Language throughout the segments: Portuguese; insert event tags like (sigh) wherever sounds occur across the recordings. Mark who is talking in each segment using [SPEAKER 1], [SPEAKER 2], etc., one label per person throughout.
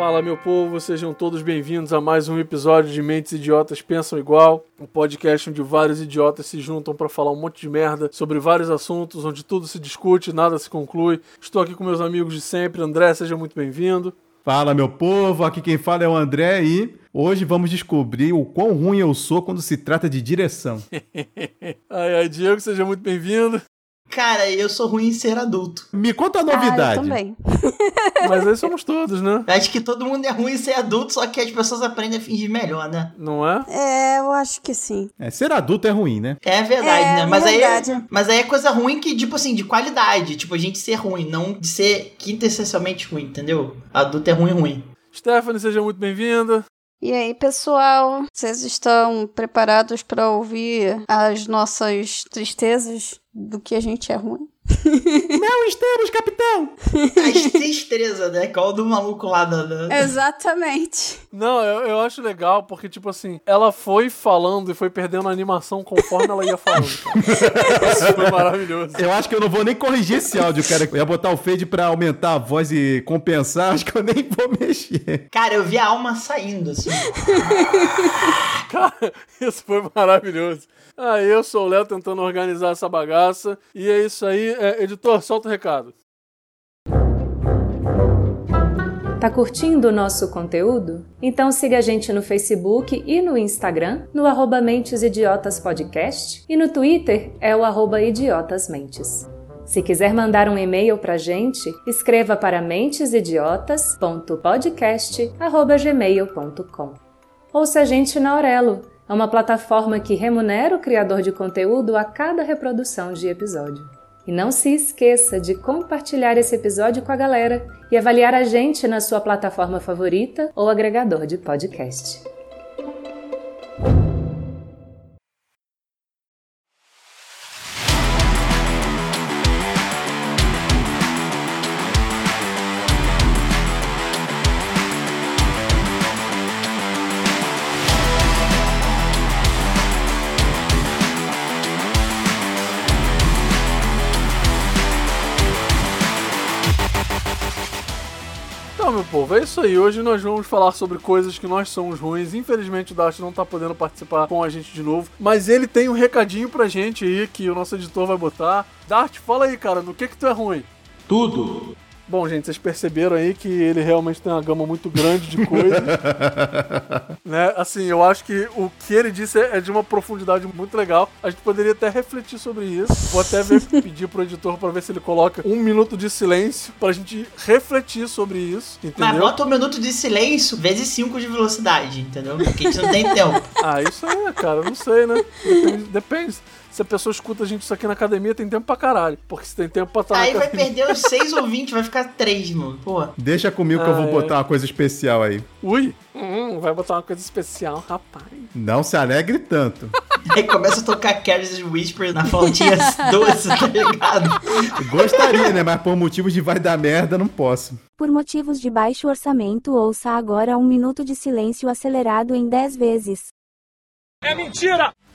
[SPEAKER 1] Fala, meu povo, sejam todos bem-vindos a mais um episódio de Mentes Idiotas Pensam Igual, um podcast onde vários idiotas se juntam para falar um monte de merda sobre vários assuntos, onde tudo se discute, nada se conclui. Estou aqui com meus amigos de sempre. André, seja muito bem-vindo.
[SPEAKER 2] Fala, meu povo, aqui quem fala é o André e hoje vamos descobrir o quão ruim eu sou quando se trata de direção. (laughs)
[SPEAKER 1] ai, ai, Diego, seja muito bem-vindo.
[SPEAKER 3] Cara, eu sou ruim em ser adulto.
[SPEAKER 2] Me conta a novidade.
[SPEAKER 4] Ah, eu também. (laughs)
[SPEAKER 1] Mas aí somos todos, né?
[SPEAKER 3] Acho que todo mundo é ruim em ser adulto, só que as pessoas aprendem a fingir melhor, né?
[SPEAKER 1] Não é?
[SPEAKER 4] É, eu acho que sim.
[SPEAKER 2] É, ser adulto é ruim, né?
[SPEAKER 3] É verdade,
[SPEAKER 4] É,
[SPEAKER 3] né? Mas
[SPEAKER 4] verdade.
[SPEAKER 3] aí, mas aí é coisa ruim que, tipo assim, de qualidade. Tipo, a gente ser ruim, não de ser quintessencialmente ruim, entendeu? Adulto é ruim, ruim.
[SPEAKER 1] Stephanie, seja muito bem-vinda.
[SPEAKER 4] E aí, pessoal, vocês estão preparados para ouvir as nossas tristezas do que a gente é ruim? (laughs)
[SPEAKER 2] Não estamos, capitão! (laughs)
[SPEAKER 3] As tristezas, né? Qual do maluco lá da. da-
[SPEAKER 4] Exatamente.
[SPEAKER 1] Não, eu, eu acho legal porque, tipo assim, ela foi falando e foi perdendo a animação conforme ela ia falando. (laughs) Isso foi maravilhoso.
[SPEAKER 2] Eu acho que eu não vou nem corrigir esse áudio, cara. Eu ia botar o fade pra aumentar a voz e compensar, acho que eu nem vou mexer.
[SPEAKER 3] Cara, eu vi a alma saindo, assim.
[SPEAKER 1] Cara, isso foi maravilhoso. Ah, eu sou o Léo tentando organizar essa bagaça. E é isso aí. É, editor, solta o recado.
[SPEAKER 5] Tá curtindo o nosso conteúdo? Então siga a gente no Facebook e no Instagram, no arroba Mentes Idiotas Podcast, e no Twitter é o arroba Idiotasmentes. Se quiser mandar um e-mail pra gente, escreva para mentesidiotas.podcast.gmail.com. Ouça a gente na Aurelo, é uma plataforma que remunera o criador de conteúdo a cada reprodução de episódio. E não se esqueça de compartilhar esse episódio com a galera e avaliar a gente na sua plataforma favorita ou agregador de podcast.
[SPEAKER 1] Isso aí. Hoje nós vamos falar sobre coisas que nós somos ruins. Infelizmente o Dart não tá podendo participar com a gente de novo. Mas ele tem um recadinho pra gente aí que o nosso editor vai botar. Dart, fala aí, cara, no que que tu é ruim?
[SPEAKER 6] Tudo.
[SPEAKER 1] Bom, gente, vocês perceberam aí que ele realmente tem uma gama muito grande de coisas. (laughs) né? Assim, eu acho que o que ele disse é de uma profundidade muito legal. A gente poderia até refletir sobre isso. Vou até ver, (laughs) pedir pro editor pra ver se ele coloca um minuto de silêncio pra gente refletir sobre isso,
[SPEAKER 3] Mas
[SPEAKER 1] entendeu?
[SPEAKER 3] bota um minuto de silêncio vezes 5 de velocidade, entendeu? Porque a gente não tem tempo. (laughs)
[SPEAKER 1] Ah, isso aí, cara, eu não sei, né? Depende, depende. Se a pessoa escuta a gente isso aqui na academia, tem tempo pra caralho. Porque se tem tempo pra estar
[SPEAKER 3] Aí
[SPEAKER 1] na
[SPEAKER 3] vai
[SPEAKER 1] academia.
[SPEAKER 3] perder os 6 ou 20, vai ficar 3, mano. Pô.
[SPEAKER 2] Deixa comigo que eu
[SPEAKER 1] Ah,
[SPEAKER 2] vou
[SPEAKER 1] é.
[SPEAKER 2] botar uma coisa especial aí.
[SPEAKER 1] Ui, hum, vai botar uma coisa especial, rapaz.
[SPEAKER 2] Não se alegre tanto. (laughs)
[SPEAKER 3] Aí começa a tocar Careless Whisper na flautinha (laughs) doce, tá ligado?
[SPEAKER 2] Gostaria, né? Mas por motivos de vai dar merda, não posso.
[SPEAKER 7] Por motivos de baixo orçamento, ouça agora um minuto de silêncio acelerado em 10 vezes.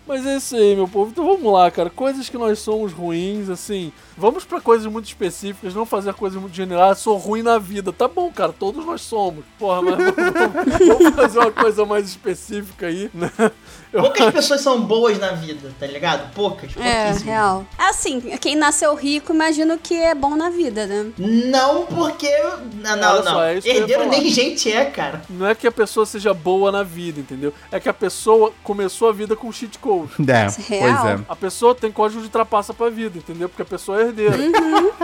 [SPEAKER 1] Mas é isso aí, meu povo. Então vamos lá, cara. Coisas que nós somos ruins, assim. Vamos pra coisas muito específicas, não fazer coisas muito generais. Sou ruim na vida. Tá bom, cara. Todos nós somos. Porra, mas (laughs) vamos- vamos fazer uma coisa mais específica aí, né?
[SPEAKER 3] Poucas pessoas são boas na vida, tá ligado? Poucas,
[SPEAKER 4] É,
[SPEAKER 3] pouquíssimas.
[SPEAKER 4] real. Assim, quem nasceu rico, imagino que é bom na vida, né?
[SPEAKER 3] Não porque. Não,
[SPEAKER 1] Olha
[SPEAKER 3] não,
[SPEAKER 1] só,
[SPEAKER 3] não.
[SPEAKER 1] é isso que eu ia
[SPEAKER 3] Herdeiro
[SPEAKER 1] falar.
[SPEAKER 3] nem gente é, cara.
[SPEAKER 1] Não é que a pessoa seja boa na vida, entendeu? É que a pessoa começou a vida com cheat code.
[SPEAKER 2] É,
[SPEAKER 4] Real.
[SPEAKER 2] pois é.
[SPEAKER 1] A pessoa tem código de trapaça pra vida, entendeu? Porque a pessoa é herdeira.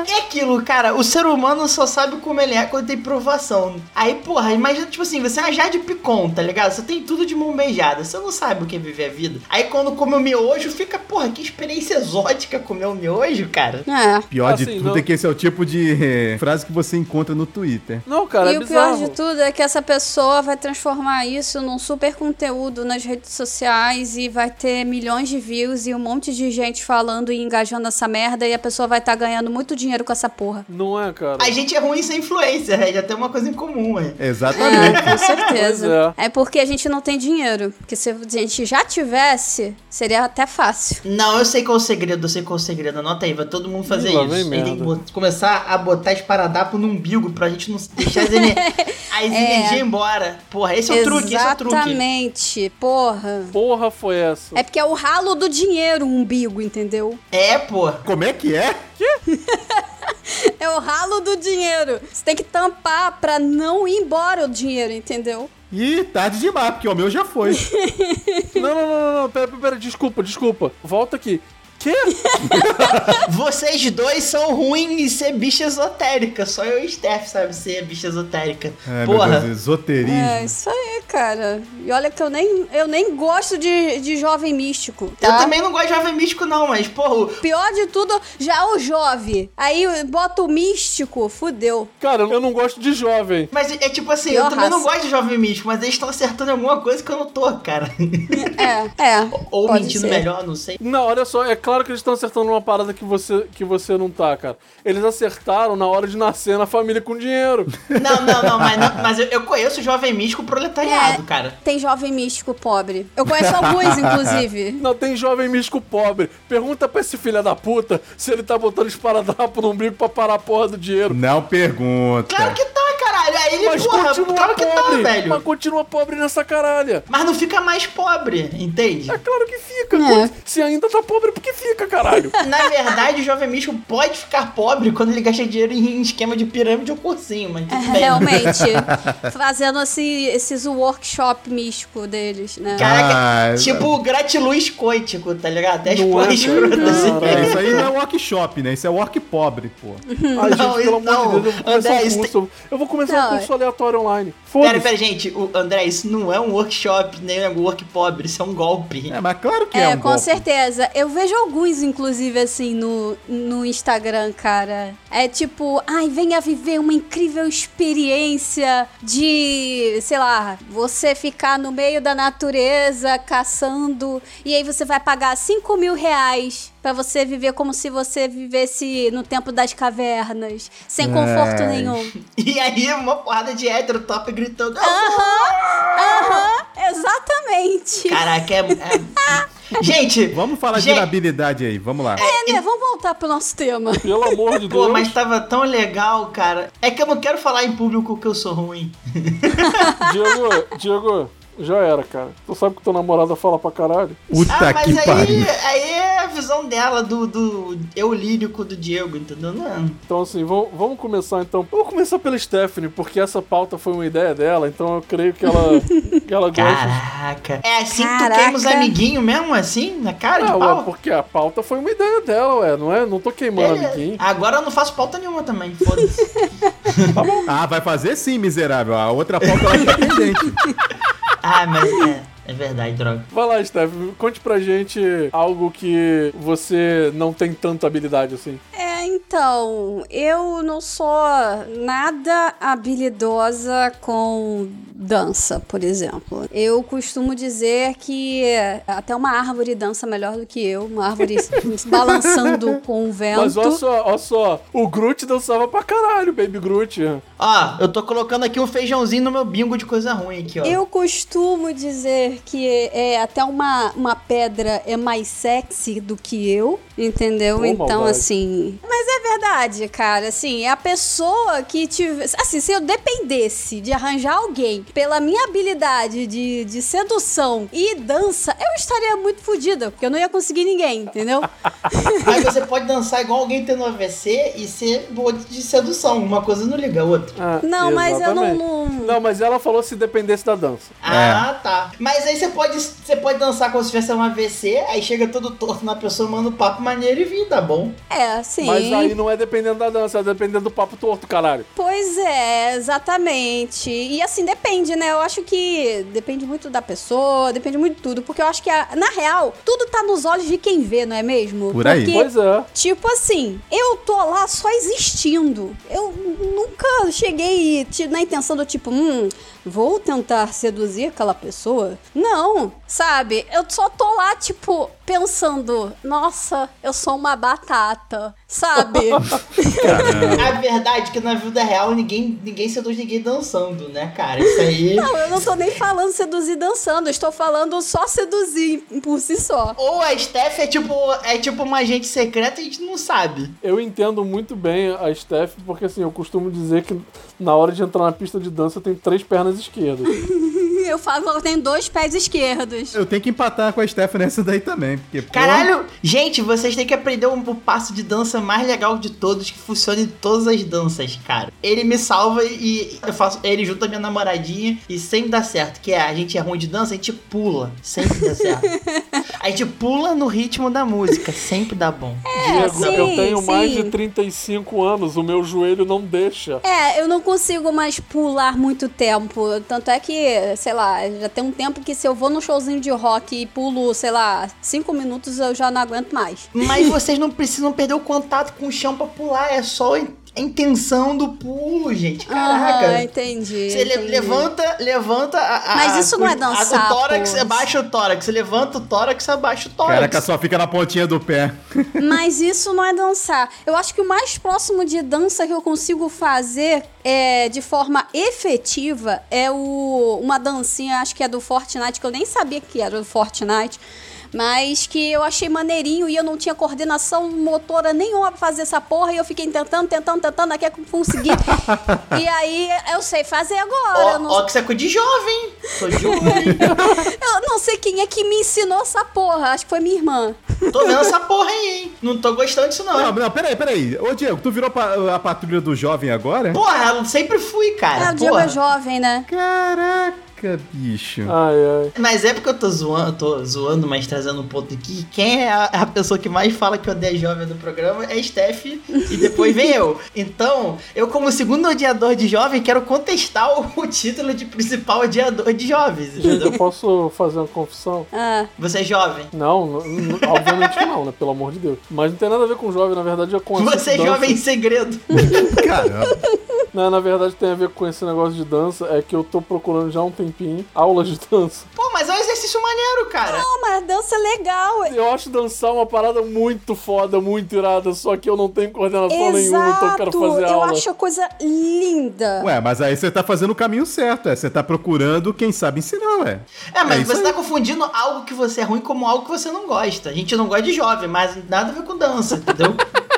[SPEAKER 3] É aquilo, cara. O ser humano só sabe como ele é quando tem provação. Aí, porra, imagina, tipo assim, você é uma Jade Picon, tá ligado? Você tem tudo de mão beijada. Você não sabe o que é viver a vida. Aí quando come o miojo, fica, porra, que experiência exótica comer o miojo, cara.
[SPEAKER 4] É.
[SPEAKER 2] Pior de
[SPEAKER 1] Assim,
[SPEAKER 2] tudo
[SPEAKER 1] não-
[SPEAKER 2] é que esse é o tipo de eh, frase que você encontra no Twitter.
[SPEAKER 1] Não, cara,
[SPEAKER 4] e
[SPEAKER 1] é
[SPEAKER 4] o pior
[SPEAKER 1] bizarro.
[SPEAKER 4] de tudo é que essa pessoa vai transformar isso num super conteúdo nas redes sociais e vai ter milhões de views e um monte de gente falando e engajando essa merda e a pessoa vai estar ganhando muito dinheiro com essa porra.
[SPEAKER 1] Não é, cara?
[SPEAKER 3] A gente é ruim sem influência, né? Já tem uma coisa em comum, é.
[SPEAKER 2] Exatamente.
[SPEAKER 4] É, com certeza.
[SPEAKER 1] Pois
[SPEAKER 4] é. porque a gente não tem dinheiro. Porque se a gente já tivesse, seria até fácil.
[SPEAKER 3] Não, eu sei qual é o segredo, eu sei qual é o segredo. Anota aí, vai todo mundo fazer
[SPEAKER 1] Ih,
[SPEAKER 3] isso. gente tem que começar a botar esparadrapo no umbigo pra gente não deixar as, ener- (laughs) as energias embora. Porra, esse é o truque, esse é o truque.
[SPEAKER 4] Exatamente, porra.
[SPEAKER 1] Porra foi essa?
[SPEAKER 4] É porque é o ralo do dinheiro, o umbigo, entendeu?
[SPEAKER 3] É, porra.
[SPEAKER 2] Como é que é? (laughs)
[SPEAKER 4] É o ralo do dinheiro. Você tem que tampar pra não ir embora o dinheiro, entendeu?
[SPEAKER 2] Ih, tarde demais, porque o meu já foi. (laughs)
[SPEAKER 1] Não, não, não, não, pera, pera, desculpa, desculpa. Volta aqui. Quê? (laughs)
[SPEAKER 3] Vocês dois são ruins em ser bicha esotérica. Só eu e Steph sabe ser bicha esotérica.
[SPEAKER 2] É, meu
[SPEAKER 3] Porra.
[SPEAKER 2] Deus, esoterismo.
[SPEAKER 4] É, isso aí, cara. E olha que eu nem, eu nem gosto de, de jovem místico.
[SPEAKER 3] Eu
[SPEAKER 4] tá?
[SPEAKER 3] também não gosto de jovem místico, não, mas, porra, o-
[SPEAKER 4] Pior de tudo, já é o jovem. Aí bota o místico, fudeu.
[SPEAKER 1] Cara, eu não gosto de jovem.
[SPEAKER 3] Mas é tipo assim,
[SPEAKER 4] Pior
[SPEAKER 3] eu também não
[SPEAKER 4] raça.
[SPEAKER 3] gosto de jovem místico, mas eles estão acertando alguma coisa que eu não tô, cara.
[SPEAKER 4] É, é.
[SPEAKER 3] Ou
[SPEAKER 4] pode
[SPEAKER 3] mentindo
[SPEAKER 4] ser.
[SPEAKER 3] melhor, não sei.
[SPEAKER 1] Não, olha só, é claro que eles estão acertando uma parada que você, que você não tá, cara. Eles acertaram na hora de nascer na família com dinheiro. (laughs)
[SPEAKER 3] Não, não, não, mas, não- mas eu, eu conheço jovem místico proletariado,
[SPEAKER 4] É.
[SPEAKER 3] cara.
[SPEAKER 4] Tem jovem místico pobre. Eu conheço alguns, (laughs) inclusive.
[SPEAKER 1] Não tem jovem místico pobre. Pergunta pra esse filho da puta se ele tá botando esparadrapo no umbigo pra parar a porra do dinheiro.
[SPEAKER 2] Não pergunta.
[SPEAKER 3] Claro que tá, caralho. Aí ele,
[SPEAKER 1] Mas
[SPEAKER 3] porra,
[SPEAKER 1] continua
[SPEAKER 3] claro que tá,
[SPEAKER 1] pobre.
[SPEAKER 3] velho.
[SPEAKER 1] mas continua pobre nessa caralha.
[SPEAKER 3] Mas não fica mais pobre, entende?
[SPEAKER 1] É claro que fica.
[SPEAKER 4] É.
[SPEAKER 1] Se ainda tá pobre, porque fica, caralho. (laughs)
[SPEAKER 3] Na verdade, o jovem místico pode ficar pobre quando ele gasta dinheiro em esquema de pirâmide ou cursinho, mas tudo
[SPEAKER 4] É,
[SPEAKER 3] bem.
[SPEAKER 4] Realmente. (laughs) Fazendo esse, esses workshop místico deles, né?
[SPEAKER 3] Caraca,
[SPEAKER 2] Ah,
[SPEAKER 3] tipo gratiluz coitico, tá ligado? 10
[SPEAKER 1] Não é,
[SPEAKER 3] porras escrotas assim.
[SPEAKER 2] É, isso aí não é workshop, né? Isso é work pobre, pô.
[SPEAKER 1] Ai, gente,
[SPEAKER 3] Não,
[SPEAKER 1] pelo
[SPEAKER 3] não.
[SPEAKER 1] amor de Deus, eu vou começar
[SPEAKER 3] André,
[SPEAKER 1] um
[SPEAKER 3] isso.
[SPEAKER 1] Eu vou começar
[SPEAKER 4] Não,
[SPEAKER 1] um curso aleatório online.
[SPEAKER 3] Pera, pera, gente, o André, isso não é um workshop, nem é um work pobre, isso é um golpe.
[SPEAKER 2] É, mas claro que é,
[SPEAKER 4] É,
[SPEAKER 2] um
[SPEAKER 4] com
[SPEAKER 2] golpe.
[SPEAKER 4] certeza. Eu vejo alguns, inclusive, assim, no, no Instagram, cara. É tipo, ai, venha viver uma incrível experiência de, sei lá, você ficar no meio da natureza caçando e aí você vai pagar 5 mil reais pra você viver como se você vivesse no tempo das cavernas, sem conforto
[SPEAKER 2] Ai.
[SPEAKER 4] nenhum. (laughs)
[SPEAKER 3] E aí, uma porrada de hétero top gritando. "Eu
[SPEAKER 4] Aham, exatamente.
[SPEAKER 3] Caraca, é. é- (laughs) Gente,
[SPEAKER 2] Vamos falar de
[SPEAKER 3] gente,
[SPEAKER 2] inabilidade aí, vamos lá.
[SPEAKER 4] É, né? Vamos voltar pro nosso tema. (laughs)
[SPEAKER 1] Pelo amor de Deus.
[SPEAKER 3] Pô, mas tava tão legal, cara. É que eu não quero falar em público que eu sou ruim.
[SPEAKER 1] Diego, Diego, já era, cara. Tu sabe que tua namorada fala pra caralho?
[SPEAKER 2] Puta
[SPEAKER 3] ah, mas
[SPEAKER 2] que
[SPEAKER 3] aí,
[SPEAKER 2] pariu.
[SPEAKER 3] aí é a visão dela do, do eu lírico do Diego, entendeu? Não.
[SPEAKER 1] Então, assim, vamos, vamos começar então. Vamos começar pela Stephanie, porque essa pauta foi uma ideia dela, então eu creio que ela, (laughs) que ela gosta.
[SPEAKER 3] Caraca. É assim que tu queima os amiguinhos mesmo, assim? Na cara de
[SPEAKER 1] Ah,
[SPEAKER 3] pau?
[SPEAKER 1] ué, porque a pauta foi uma ideia dela, ué, não é? Não tô queimando
[SPEAKER 3] Beleza.
[SPEAKER 1] amiguinho.
[SPEAKER 3] Agora eu não faço pauta nenhuma também, foda-se. (laughs)
[SPEAKER 2] Ah, vai fazer sim, miserável. A outra pauta lá tá pendente. (laughs)
[SPEAKER 3] ah, mas é, é verdade, droga.
[SPEAKER 1] Vai lá, Steph, conte pra gente algo que você não tem tanta habilidade assim.
[SPEAKER 4] É, então, eu não sou nada habilidosa com dança, por exemplo. Eu costumo dizer que até uma árvore dança melhor do que eu, uma árvore (laughs) balançando com o vento.
[SPEAKER 1] Mas olha só, olha só, o Groot dançava pra caralho, Baby Groot.
[SPEAKER 3] Ó, eu tô colocando aqui um feijãozinho no meu bingo de coisa ruim aqui, ó.
[SPEAKER 4] Eu costumo dizer que é até uma, uma pedra é mais sexy do que eu, entendeu?
[SPEAKER 1] Pô,
[SPEAKER 4] então,
[SPEAKER 1] maldade.
[SPEAKER 4] assim. Mas é verdade, cara. Assim, é a pessoa que tivesse. Assim, se eu dependesse de arranjar alguém pela minha habilidade de, de sedução e dança, eu estaria muito fodida, porque eu não ia conseguir ninguém, entendeu? (laughs)
[SPEAKER 3] Aí você pode dançar igual alguém tendo AVC e ser boa de sedução. Uma coisa não liga a outra.
[SPEAKER 1] Ah,
[SPEAKER 4] Não, mas eu não-
[SPEAKER 1] exatamente.
[SPEAKER 4] não-
[SPEAKER 1] Não, mas ela falou se dependesse da dança.
[SPEAKER 3] Ah, tá. Mas aí você pode, você pode dançar como se tivesse um AVC, aí chega todo torto na pessoa, manda um papo maneiro e vim, tá bom?
[SPEAKER 4] É, sim.
[SPEAKER 1] Mas aí não é dependendo da dança, é dependendo do papo torto, caralho.
[SPEAKER 4] Pois é, exatamente. E assim, depende, né? Eu acho que depende muito da pessoa, depende muito de tudo. Porque eu acho que, a- na real, tudo tá nos olhos de quem vê, não é mesmo?
[SPEAKER 2] Por aí.
[SPEAKER 4] Porque,
[SPEAKER 1] Pois é.
[SPEAKER 4] Tipo assim, eu tô lá só existindo. Eu nunca cheguei na intenção do tipo, hum, vou tentar seduzir aquela pessoa. Não, sabe? Eu só tô lá, tipo, pensando, nossa, eu sou uma batata, sabe? (laughs)
[SPEAKER 3] A verdade é que na vida real ninguém, ninguém seduz ninguém dançando, né, cara? Isso aí. (laughs)
[SPEAKER 4] Não, eu não tô nem falando seduzir dançando, eu estou falando só seduzir por si só.
[SPEAKER 3] Ou a Steph é tipo, é tipo uma agente secreta e a gente não sabe.
[SPEAKER 1] Eu entendo muito bem a Steph, porque assim, eu costumo dizer que na hora de entrar na pista de dança tem três pernas esquerdas. (laughs)
[SPEAKER 4] Eu falo que eu tenho dois pés esquerdos.
[SPEAKER 2] Eu tenho que empatar com a Steph nessa daí também. Porque, pô,
[SPEAKER 3] Caralho, gente, vocês têm que aprender um, o passo de dança mais legal de todos, que funciona em todas as danças, cara. Ele me salva e eu faço ele junto a minha namoradinha e sempre dá certo. Que é, a gente é ruim de dança, a gente pula. Sempre dá certo. (laughs) a gente pula no ritmo da música, sempre dá bom.
[SPEAKER 1] Diego,
[SPEAKER 4] sim,
[SPEAKER 1] eu tenho mais
[SPEAKER 4] sim.
[SPEAKER 1] de 35 anos, o meu joelho não deixa.
[SPEAKER 4] É, eu não consigo mais pular muito tempo. Tanto é que, sei lá, já tem um tempo que se eu vou num showzinho de rock e pulo, sei lá, cinco minutos, eu já não aguento mais.
[SPEAKER 3] Mas (laughs) vocês não precisam perder o contato com o chão pra pular, é só a intenção do pulo, gente. Caraca.
[SPEAKER 4] Aham, entendi.
[SPEAKER 3] Você
[SPEAKER 4] entendi.
[SPEAKER 3] levanta, levanta a, a-
[SPEAKER 4] Mas isso não é
[SPEAKER 3] a-
[SPEAKER 4] dançar,
[SPEAKER 3] O tórax,
[SPEAKER 4] pô.
[SPEAKER 3] abaixa o tórax. Você levanta o tórax, abaixa o tórax.
[SPEAKER 2] Caraca, só fica na pontinha do pé. (laughs)
[SPEAKER 4] Mas isso não é dançar. Eu acho que o mais próximo de dança que eu consigo fazer é, de forma efetiva é o, uma dancinha, acho que é do Fortnite, que eu nem sabia que era do Fortnite. Mas que eu achei maneirinho e eu não tinha coordenação motora nenhuma pra fazer essa porra. E eu fiquei tentando, tentando, tentando, até que eu consegui. (laughs) e aí eu sei fazer agora.
[SPEAKER 3] Ó,
[SPEAKER 4] não,
[SPEAKER 3] ó que você é de jovem. Tô de (laughs)
[SPEAKER 4] eu não sei quem é que me ensinou essa porra. Acho que foi minha irmã.
[SPEAKER 3] tô vendo essa porra aí, hein? Não tô gostando disso, não.
[SPEAKER 2] Não, não, peraí, peraí. Ô, Diego, tu virou pa- a patrulha do jovem agora?
[SPEAKER 3] Porra, eu sempre fui, cara.
[SPEAKER 4] Ah, o Diego
[SPEAKER 3] porra.
[SPEAKER 4] é jovem, né?
[SPEAKER 2] Caraca, bicho.
[SPEAKER 1] Ai, ai.
[SPEAKER 3] Mas é porque eu tô zoando, tô zoando, mas trazendo um ponto aqui. Quem é a, a pessoa que mais fala que odeia jovem do programa é a Steph e depois vem eu. Então, eu como segundo odiador de jovem, quero contestar o, o título de principal odiador de jovens, entendeu?
[SPEAKER 1] Eu posso fazer uma confissão?
[SPEAKER 4] Ah,
[SPEAKER 3] Você é jovem.
[SPEAKER 1] Não, obviamente não, né? Pelo amor de Deus. Mas não tem nada a ver com jovem, na verdade é com esse
[SPEAKER 3] Você é jovem em segredo.
[SPEAKER 2] Caramba.
[SPEAKER 1] Não, na verdade tem a ver com esse negócio de dança, é que eu tô procurando já há um tempinho aulas de dança.
[SPEAKER 3] Pô, mas é um exercício maneiro, cara.
[SPEAKER 4] não, mas dança é legal.
[SPEAKER 1] Eu acho dançar uma parada muito foda, muito irada, só que eu não tenho coordenação nenhuma, então eu quero
[SPEAKER 4] Exato,
[SPEAKER 1] fazer
[SPEAKER 4] eu
[SPEAKER 1] aula.
[SPEAKER 4] acho a coisa linda.
[SPEAKER 2] Ué, mas aí você tá fazendo o caminho certo, é. Você tá procurando quem sabe ensinar, ué.
[SPEAKER 3] É, mas
[SPEAKER 2] É
[SPEAKER 3] você
[SPEAKER 2] aí.
[SPEAKER 3] tá confundindo algo que você é ruim como algo que você não gosta. A gente não gosta de jovem, mas nada a ver com dança, entendeu? (laughs)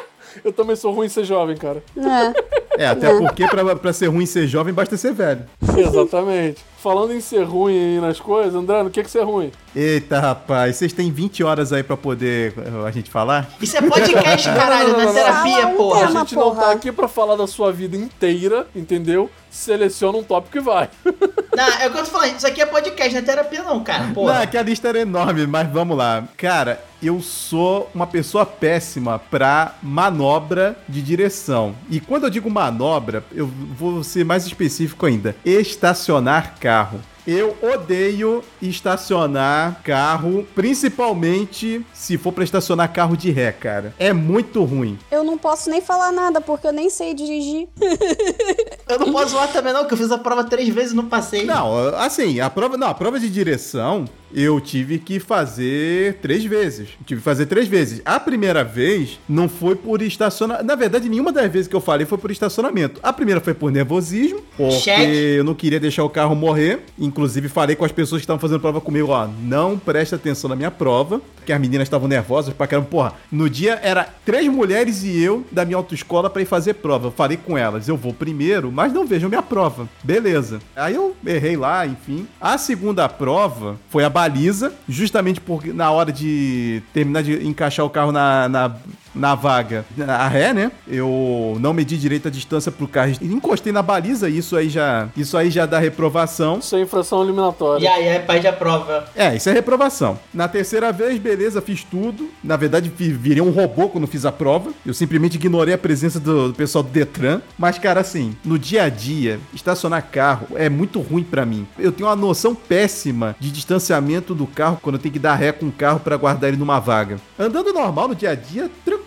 [SPEAKER 1] Eu também sou ruim em ser jovem, cara.
[SPEAKER 4] É.
[SPEAKER 2] É, até porque pra, pra ser ruim ser jovem basta ser velho.
[SPEAKER 1] Exatamente. Falando em ser ruim aí nas coisas, André, no que que você é ruim?
[SPEAKER 2] Eita, rapaz, vocês têm 20 horas aí pra poder uh, a gente falar?
[SPEAKER 3] Isso é podcast, caralho,
[SPEAKER 1] Não, não,
[SPEAKER 3] na
[SPEAKER 1] não, não.
[SPEAKER 3] terapia,
[SPEAKER 4] um
[SPEAKER 3] porra.
[SPEAKER 1] A gente não tá aqui pra falar da sua vida inteira, entendeu? Seleciona um tópico e vai. (laughs)
[SPEAKER 3] Não, é o que eu tô falando, isso aqui é podcast, não é terapia não, cara,
[SPEAKER 2] Não,
[SPEAKER 3] porra.
[SPEAKER 2] é que a lista era enorme, mas vamos lá. Cara, eu sou uma pessoa péssima pra manobra de direção. E quando eu digo manobra, eu vou ser mais específico ainda. Estacionar carro. Eu odeio estacionar carro, principalmente se for pra estacionar carro de ré, cara. É muito ruim.
[SPEAKER 4] Eu não posso nem falar nada, porque eu nem sei dirigir. (laughs)
[SPEAKER 3] Eu não posso zoar também não, que eu fiz a prova três vezes e não passei.
[SPEAKER 2] Não, assim, a prova, não, a prova de direção eu tive que fazer três vezes. Tive que fazer três vezes. A primeira vez não foi por estacionamento. Na verdade, nenhuma das vezes que eu falei foi por estacionamento. A primeira foi por nervosismo, porque
[SPEAKER 3] Cheque.
[SPEAKER 2] eu não queria deixar o carro morrer. Inclusive, falei com as pessoas que estavam fazendo prova comigo, ó, não presta atenção na minha prova, que as meninas estavam nervosas pra caramba. Porra, no dia era três mulheres e eu da minha autoescola pra ir fazer prova. Eu falei com elas, eu vou primeiro, mas não vejam minha prova. Beleza. Aí eu errei lá, enfim. A segunda prova foi a baliza, justamente porque na hora de terminar de encaixar o carro na, na, na vaga, a ré, né? Eu não medi direito a distância pro carro, encostei na baliza, isso aí já, isso aí já dá reprovação.
[SPEAKER 1] Isso é infração eliminatória.
[SPEAKER 3] E aí, aí pede a prova.
[SPEAKER 2] É, isso é reprovação. Na terceira vez, beleza, fiz tudo. Na verdade, vi- virei um robô quando fiz a prova. Eu simplesmente ignorei a presença do, do pessoal do Detran. Mas, cara, assim, no dia a dia, estacionar carro é muito ruim pra mim. Eu tenho uma noção péssima de distanciamento do carro quando eu tenho que dar ré com o carro pra guardar ele numa vaga. Andando normal no dia a dia, tranquilo.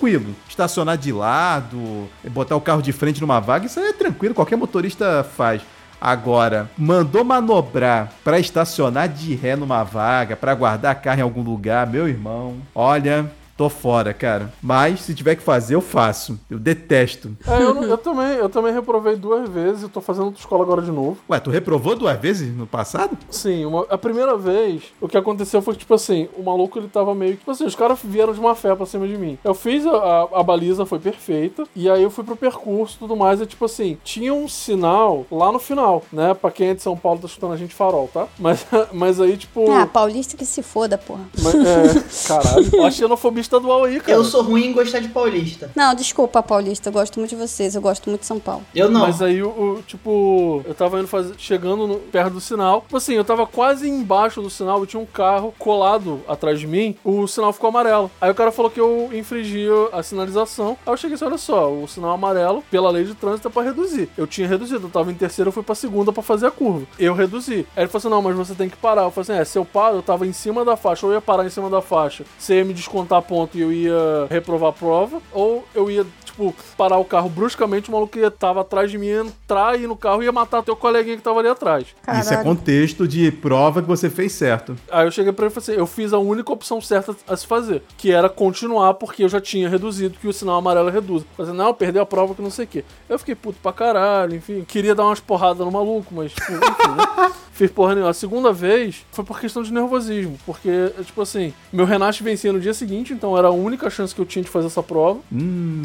[SPEAKER 2] Estacionar de lado, botar o carro de frente numa vaga, isso é tranquilo, qualquer motorista faz. Agora, mandou manobrar pra estacionar de ré numa vaga, pra guardar carro em algum lugar, meu irmão, olha, tô fora, cara. Mas se tiver que fazer, eu faço. Eu detesto.
[SPEAKER 1] É, eu, eu também, eu também reprovei duas vezes e tô fazendo autoescola agora de novo.
[SPEAKER 2] Ué, tu reprovou duas vezes no passado?
[SPEAKER 1] Sim, uma- a primeira vez, o que aconteceu foi que, tipo assim, o maluco ele tava meio que. Tipo assim, os caras vieram de má fé pra cima de mim. Eu fiz a, a- a baliza, foi perfeita, e aí eu fui pro percurso e tudo mais, e tipo assim, tinha um sinal lá no final, né? Pra quem é de São Paulo tá chutando a gente farol, tá? Mas, (laughs) mas aí, tipo.
[SPEAKER 4] Ah, paulista que se foda, porra.
[SPEAKER 1] mas- é, caralho, (laughs) a xenofobia estadual aí, cara.
[SPEAKER 3] Eu sou ruim em gostar de paulista.
[SPEAKER 4] Não, desculpa, paulista. Eu gosto muito de vocês. Eu gosto muito de São Paulo.
[SPEAKER 3] Eu não.
[SPEAKER 1] Mas aí, o, o- tipo, eu tava indo fazer, chegando no- perto do sinal. Tipo assim, eu tava quase embaixo do sinal e tinha um carro colado atrás de mim. O sinal ficou amarelo. Aí o cara falou que eu infringia a sinalização. Aí eu cheguei assim: olha só, o sinal amarelo, pela lei de trânsito, é pra reduzir. Eu tinha reduzido, eu tava em terceiro, eu fui pra segunda pra fazer a curva. Eu reduzi. Aí ele falou assim: não, mas você tem que parar. Eu falei assim: é, se eu paro, eu tava em cima da faixa, ou eu ia parar em cima da faixa, você ia me descontar ponto e eu ia reprovar a prova, ou eu ia tipo, parar o carro bruscamente, o maluco ia, tava atrás de mim, ia entrar, ir no carro e ia matar teu coleguinha que tava ali atrás.
[SPEAKER 2] Isso é contexto de prova que você fez certo.
[SPEAKER 1] Aí eu cheguei pra ele e falei assim, eu fiz a única opção certa a se fazer, que era continuar, porque eu já tinha reduzido, que o sinal amarelo reduz. Falei assim, não, perdeu a prova que não sei o quê. Eu fiquei puto pra caralho, enfim, queria dar umas porradas no maluco, mas, tipo, enfim, né? (laughs) Fiz porra nenhuma. A segunda vez foi por questão de nervosismo, porque, tipo assim, meu Renate vencia no dia seguinte, então era a única chance que eu tinha de fazer essa prova.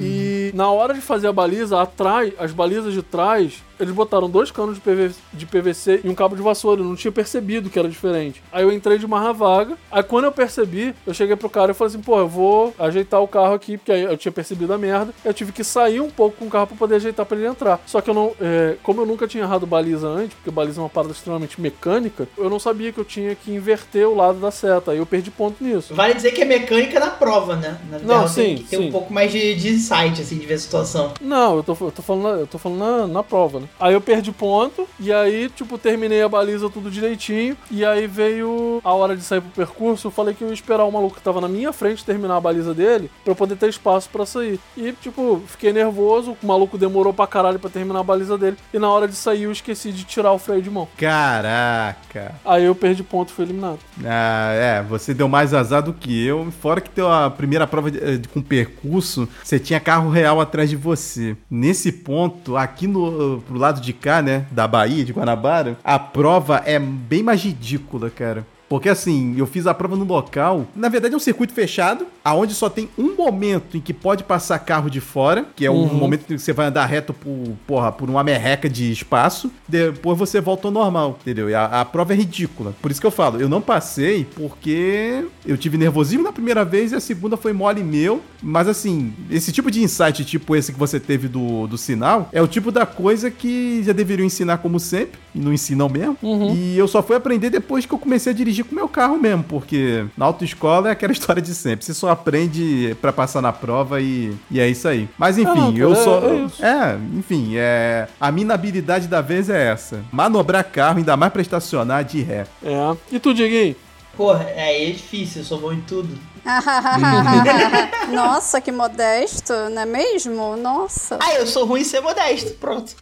[SPEAKER 1] E na hora de fazer a baliza, atrás, as balizas de trás, eles botaram dois canos de, PV de PVC e um cabo de vassoura. Eu não tinha percebido que era diferente. Aí eu entrei de marra vaga. Aí quando eu percebi, eu cheguei pro cara e falei assim: pô, eu vou ajeitar o carro aqui, porque aí eu tinha percebido a merda. Eu tive que sair um pouco com o carro pra poder ajeitar pra ele entrar. Só que eu não. é, como eu nunca tinha errado baliza antes, porque baliza é uma parada extremamente mecânica, eu não sabia que eu tinha que inverter o lado da seta. Aí eu perdi ponto nisso.
[SPEAKER 3] Vale dizer que é mecânica na prova, né? Na
[SPEAKER 1] Não,
[SPEAKER 3] real tem
[SPEAKER 1] sim,
[SPEAKER 3] que ter
[SPEAKER 1] sim.
[SPEAKER 3] um pouco mais de, de insight, assim, de ver a situação.
[SPEAKER 1] Não, eu tô, eu tô falando, eu tô falando na, na prova, né? Aí eu perdi ponto, e aí, tipo, terminei a baliza tudo direitinho, e aí veio a hora de sair pro percurso, eu falei que eu ia esperar o maluco que tava na minha frente terminar a baliza dele, pra eu poder ter espaço pra sair. E, tipo, fiquei nervoso, o maluco demorou pra caralho pra terminar a baliza dele, e na hora de sair eu esqueci de tirar o freio de mão.
[SPEAKER 2] Caraca.
[SPEAKER 1] Aí eu perdi ponto e fui eliminado.
[SPEAKER 2] Ah, é, você deu mais azar do que eu. Fora que teu a primeira prova de- eh, de- com percurso, você tinha carro real atrás de você. Nesse ponto, aqui no pro lado de cá, né, da Bahia, de Guanabara, a prova é bem mais ridícula, cara. Porque assim, eu fiz a prova no local. Na verdade, é um circuito fechado, aonde só tem um momento em que pode passar carro de fora, que é um momento em que você vai andar reto por, porra, por uma merreca de espaço. Depois você volta ao normal, entendeu? E a, a prova é ridícula. Por isso que eu falo, eu não passei porque eu tive nervosismo na primeira vez e a segunda foi mole meu. Mas assim, esse tipo de insight, tipo esse que você teve do, do sinal, é o tipo da coisa que já deveriam ensinar como sempre, e não ensinam mesmo. E eu só fui aprender depois que eu comecei a dirigir com o meu carro mesmo, porque na autoescola é aquela (laughs) história de sempre. Você só aprende pra passar na prova e, e é isso aí. Mas enfim, eu
[SPEAKER 1] é-
[SPEAKER 2] só.
[SPEAKER 1] é.
[SPEAKER 2] É, enfim, é. A minha habilidade da vez é essa: manobrar carro, ainda mais pra estacionar de ré.
[SPEAKER 1] É. E tu, Dieguinho?
[SPEAKER 3] Porra, aí é difícil, eu sou bom em tudo. (laughs) (laughs)
[SPEAKER 4] Nossa, que modesto, não é mesmo? Nossa.
[SPEAKER 3] Ah, eu sou ruim em ser modesto, pronto.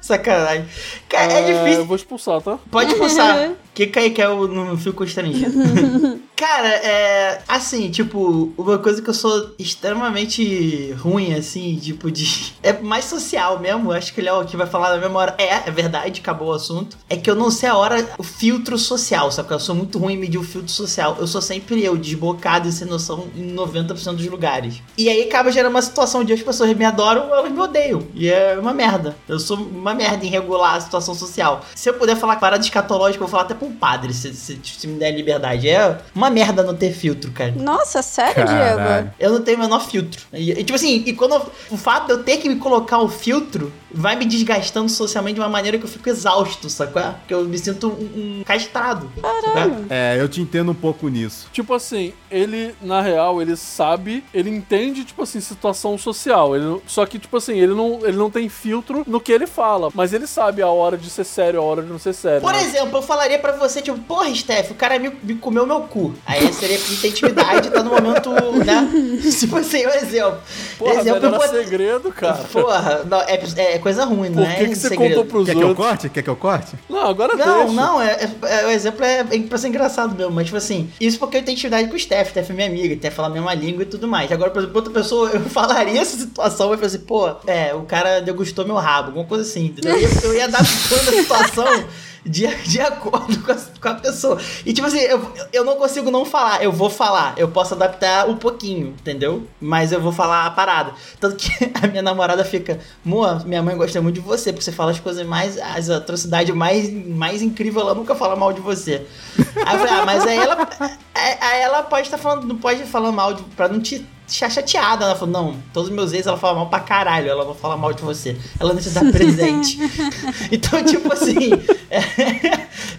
[SPEAKER 3] Sacanagem. Cara, é,
[SPEAKER 1] Eu
[SPEAKER 3] difícil.
[SPEAKER 1] vou expulsar, tá?
[SPEAKER 3] Pode passar. Que cai que eu não fico constrangido. (laughs) Cara, é. Assim, tipo, uma coisa que eu sou extremamente ruim, assim, tipo, de. (laughs) É mais social mesmo. Acho que ele é o que vai falar na mesma hora. É, é verdade, acabou o assunto. É que eu não sei a hora, o filtro social, sabe? Eu sou muito ruim em medir o filtro social. Eu sou sempre eu, desbocado e sem noção em 90% dos lugares. E aí acaba gerando uma situação onde as pessoas me adoram elas me odeiam. E é uma merda. Eu sou uma merda em regular a situação social. Se eu puder falar parada escatológica, eu vou falar até pra um padre, se, se, se me der liberdade. É uma merda não ter filtro, cara.
[SPEAKER 4] Nossa, sério,
[SPEAKER 2] Caralho.
[SPEAKER 4] Diego?
[SPEAKER 3] Eu não tenho o menor filtro. E, e, tipo assim, e quando eu- o fato de eu ter que me colocar o filtro vai me desgastando socialmente de uma maneira que eu fico exausto, sacou? Porque eu me sinto um, um castrado. Caralho.
[SPEAKER 2] É, eu te entendo um pouco nisso.
[SPEAKER 1] Tipo assim, ele, na real, ele sabe, ele entende, tipo assim, situação social. Ele, só que, tipo assim, ele não, ele não tem filtro no que ele fala. Mas ele sabe a hora de ser sério, a hora de não ser sério.
[SPEAKER 3] Por
[SPEAKER 1] né?
[SPEAKER 3] exemplo, eu falaria pra você, tipo, porra, Steph, o cara me, me comeu meu cu. Aí seria pra ter intimidade, tá no momento, né? (laughs) Tipo assim, um exemplo.
[SPEAKER 1] Porra,
[SPEAKER 3] exemplo
[SPEAKER 1] velho, era
[SPEAKER 3] hipote-
[SPEAKER 1] segredo, cara.
[SPEAKER 3] Porra, não, é, é é coisa ruim, não
[SPEAKER 1] Por
[SPEAKER 3] é
[SPEAKER 1] que, que você
[SPEAKER 3] segredo.
[SPEAKER 1] contou pros
[SPEAKER 2] Quer que eu
[SPEAKER 1] outros?
[SPEAKER 2] corte? Quer que eu corte?
[SPEAKER 1] Não, agora
[SPEAKER 3] Não,
[SPEAKER 1] deixa.
[SPEAKER 3] não, é, é- é- o exemplo é, é pra ser engraçado mesmo, mas tipo assim, isso porque eu tenho intimidade com o Steph, Steph é minha amiga, até falar a mesma língua e tudo mais. Agora, por exemplo, outra pessoa, eu (laughs) falaria essa situação, eu falar assim, pô, é, o cara degustou meu rabo, alguma coisa assim, entendeu? Eu ia, eu ia adaptando (laughs) a situação de, de acordo com a, com a pessoa. E tipo assim, eu, eu não consigo não falar, eu vou falar, eu posso adaptar um pouquinho, entendeu? Mas eu vou falar a parada. Tanto que (laughs) a minha namorada fica, Moa, minha mãe gosta muito de você, porque você fala as coisas mais, as atrocidades mais, mais incríveis, ela nunca fala mal de você. Aí eu falei, ah, mas aí ela, aí ela pode estar falando, não pode falar mal de, pra não te chateada. Ela falou, não, todos os meus ex ela fala mal pra caralho, ela não fala mal de você. Ela não te dá presente. (laughs) então, tipo assim, é,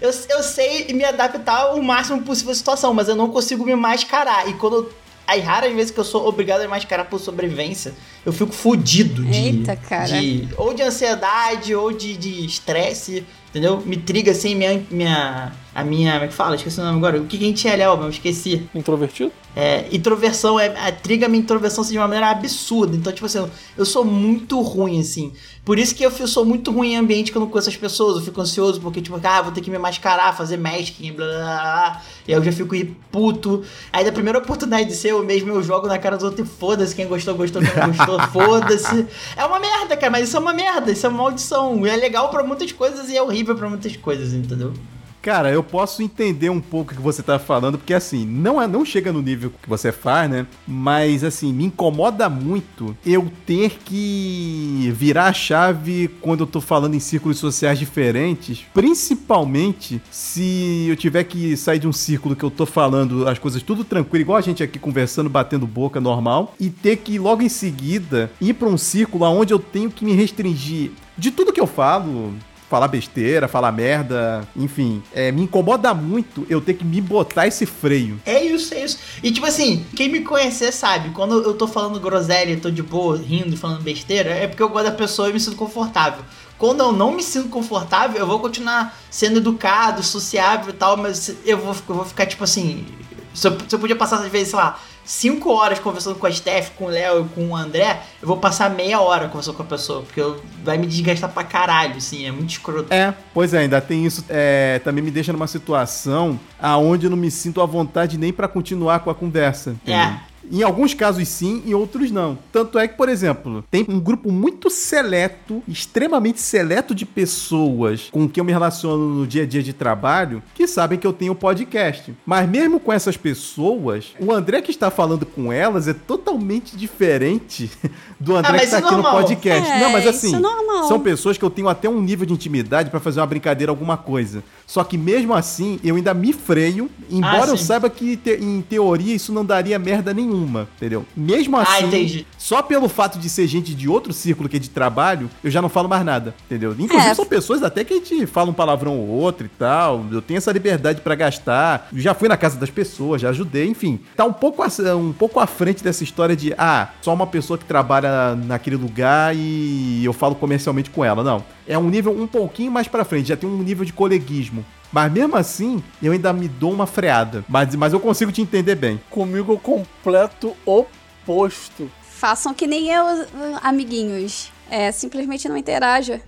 [SPEAKER 3] (laughs) eu, eu sei me adaptar o máximo possível à situação, mas eu não consigo me mascarar. E quando eu Aí raras vezes que eu sou obrigado a mascarar por sobrevivência, eu fico fudido de.
[SPEAKER 4] Eita, cara.
[SPEAKER 3] de- ou de ansiedade, ou de de estresse, entendeu? Me triga assim, minha. minha a minha. Como é que fala? Esqueci o nome agora. O que a gente é, Léo? Eu esqueci.
[SPEAKER 1] Introvertido?
[SPEAKER 3] É, introversão, é, a triga minha introversão assim, de uma maneira absurda. Então, tipo assim, eu, sou muito ruim, assim. Por isso que eu, sou muito ruim em ambiente que eu não conheço as pessoas. Eu fico ansioso, porque, tipo, ah, vou ter que me mascarar, fazer masking, blá blá blá. blá. E aí eu já fico aí puto. Aí da primeira oportunidade de ser eu mesmo, eu jogo na cara dos outros e foda-se. Quem gostou, gostou, quem não gostou, (laughs) foda-se. É uma merda, cara, mas isso é uma merda, isso é uma maldição. E é legal pra muitas coisas e é horrível pra muitas coisas, entendeu?
[SPEAKER 2] Cara, eu posso entender um pouco o que você tá falando, porque assim, não, é, não chega no nível que você faz, né? Mas assim, me incomoda muito eu ter que virar a chave quando eu tô falando em círculos sociais diferentes, principalmente se eu tiver que sair de um círculo que eu tô falando as coisas tudo tranquilo, igual a gente aqui conversando, batendo boca normal, e ter que logo em seguida ir pra um círculo onde eu tenho que me restringir de tudo que eu falo, falar besteira, falar merda, enfim. É, me incomoda muito eu ter que me botar esse freio.
[SPEAKER 3] É isso, é isso. E tipo assim, quem me conhecer sabe, quando eu tô falando groselha, tô de boa, rindo, falando besteira, é porque eu gosto da pessoa e me sinto confortável. Quando eu não me sinto confortável, eu vou continuar sendo educado, sociável e tal, mas eu vou, eu vou ficar tipo assim. Se eu, se eu podia passar, às vezes, sei lá, 5 horas conversando com a Steph, com o Léo e com o André, eu vou passar meia hora conversando com a pessoa, porque eu, vai me desgastar pra caralho, assim, é muito escroto.
[SPEAKER 2] É, pois é, ainda tem isso. É, também me deixa numa situação aonde eu não me sinto à vontade nem pra continuar com a conversa. entendeu?
[SPEAKER 3] É.
[SPEAKER 2] Em alguns casos sim, em outros não. Tanto é que, por exemplo, tem um grupo muito seleto, extremamente seleto de pessoas com quem eu me relaciono no dia a dia de trabalho, que sabem que eu tenho podcast. Mas mesmo com essas pessoas, o André que está falando com elas é totalmente diferente (laughs) do André
[SPEAKER 3] Ah,
[SPEAKER 2] que está
[SPEAKER 3] é
[SPEAKER 2] aqui no
[SPEAKER 3] normal.
[SPEAKER 2] podcast.
[SPEAKER 4] É,
[SPEAKER 2] não, mas
[SPEAKER 4] isso
[SPEAKER 2] assim,
[SPEAKER 4] é
[SPEAKER 2] são pessoas que eu tenho até um nível de intimidade pra fazer uma brincadeira, alguma coisa. Só que mesmo assim, eu ainda me freio, embora
[SPEAKER 3] Ah,
[SPEAKER 2] eu saiba que te- em teoria isso não daria merda nenhuma, entendeu? Mesmo
[SPEAKER 3] Ah,
[SPEAKER 2] assim,
[SPEAKER 3] entendi.
[SPEAKER 2] só pelo fato de ser gente de outro círculo que é de trabalho, eu já não falo mais nada, entendeu? Inclusive
[SPEAKER 4] É.
[SPEAKER 2] são pessoas até que a gente fala um palavrão ou outro e tal, eu tenho essa liberdade pra gastar, já fui na casa das pessoas, já ajudei, enfim. Tá um pouco, um pouco à frente dessa história de, ah, só uma pessoa que trabalha naquele lugar e eu falo comercialmente com ela, não. É um nível um pouquinho mais pra frente, já tem um nível de coleguismo. Mas mesmo assim, eu ainda me dou uma freada. Mas, mas eu consigo te entender bem.
[SPEAKER 1] Comigo é o completo oposto.
[SPEAKER 4] Façam que nem eu, amiguinhos. É, simplesmente não interaja.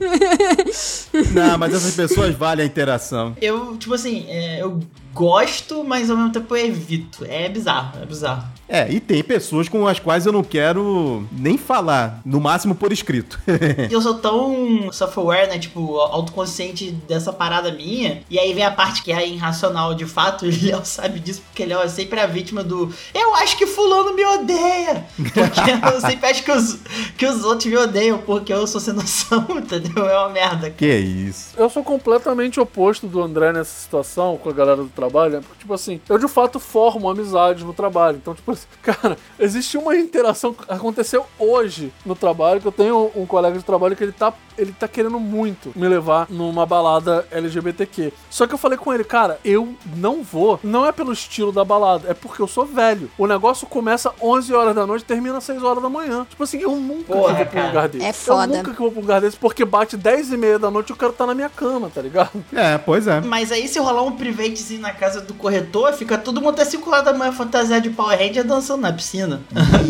[SPEAKER 2] Não, mas (laughs) essas pessoas valem a interação.
[SPEAKER 3] Eu, tipo assim, é, eu gosto, mas ao mesmo tempo eu evito. É bizarro, é bizarro.
[SPEAKER 2] É, e tem pessoas com as quais eu não quero nem falar, no máximo por escrito. (laughs)
[SPEAKER 3] eu sou tão self-aware, né? Tipo, autoconsciente dessa parada minha. E aí vem a parte que é irracional de fato. (laughs) O Léo sabe disso, porque Léo é sempre a vítima do. Eu acho que Fulano me odeia! Porque (laughs) eu sempre acho que os, que os outros me odeiam, porque eu sou sem noção, entendeu? É uma merda.
[SPEAKER 2] que isso.
[SPEAKER 1] Eu sou completamente oposto do André nessa situação com a galera do trabalho. né? Tipo assim, eu de fato formo amizade no trabalho. Então, tipo assim, (laughs) cara, existe uma interação que aconteceu hoje no trabalho, que eu tenho um colega de trabalho que ele tá, ele tá querendo muito me levar numa balada LGBTQ. Só que eu falei com ele, cara, eu não vou. Não é pelo estilo da balada, é porque eu sou velho. O negócio começa 11 horas da noite e termina às 6 horas da manhã. Tipo assim, eu nunca
[SPEAKER 3] Porra,
[SPEAKER 1] vou pra um
[SPEAKER 3] cara.
[SPEAKER 1] lugar desse.
[SPEAKER 4] É foda.
[SPEAKER 1] Eu nunca que vou pra um lugar desse, porque bate 10 e meia da noite e eu quero estar na minha cama, tá ligado?
[SPEAKER 2] É, pois é.
[SPEAKER 3] Mas aí se rolar um privatezinho na na casa do corretor, fica todo mundo até 5 horas da manhã fantasiado de Power Ranger dançando na piscina.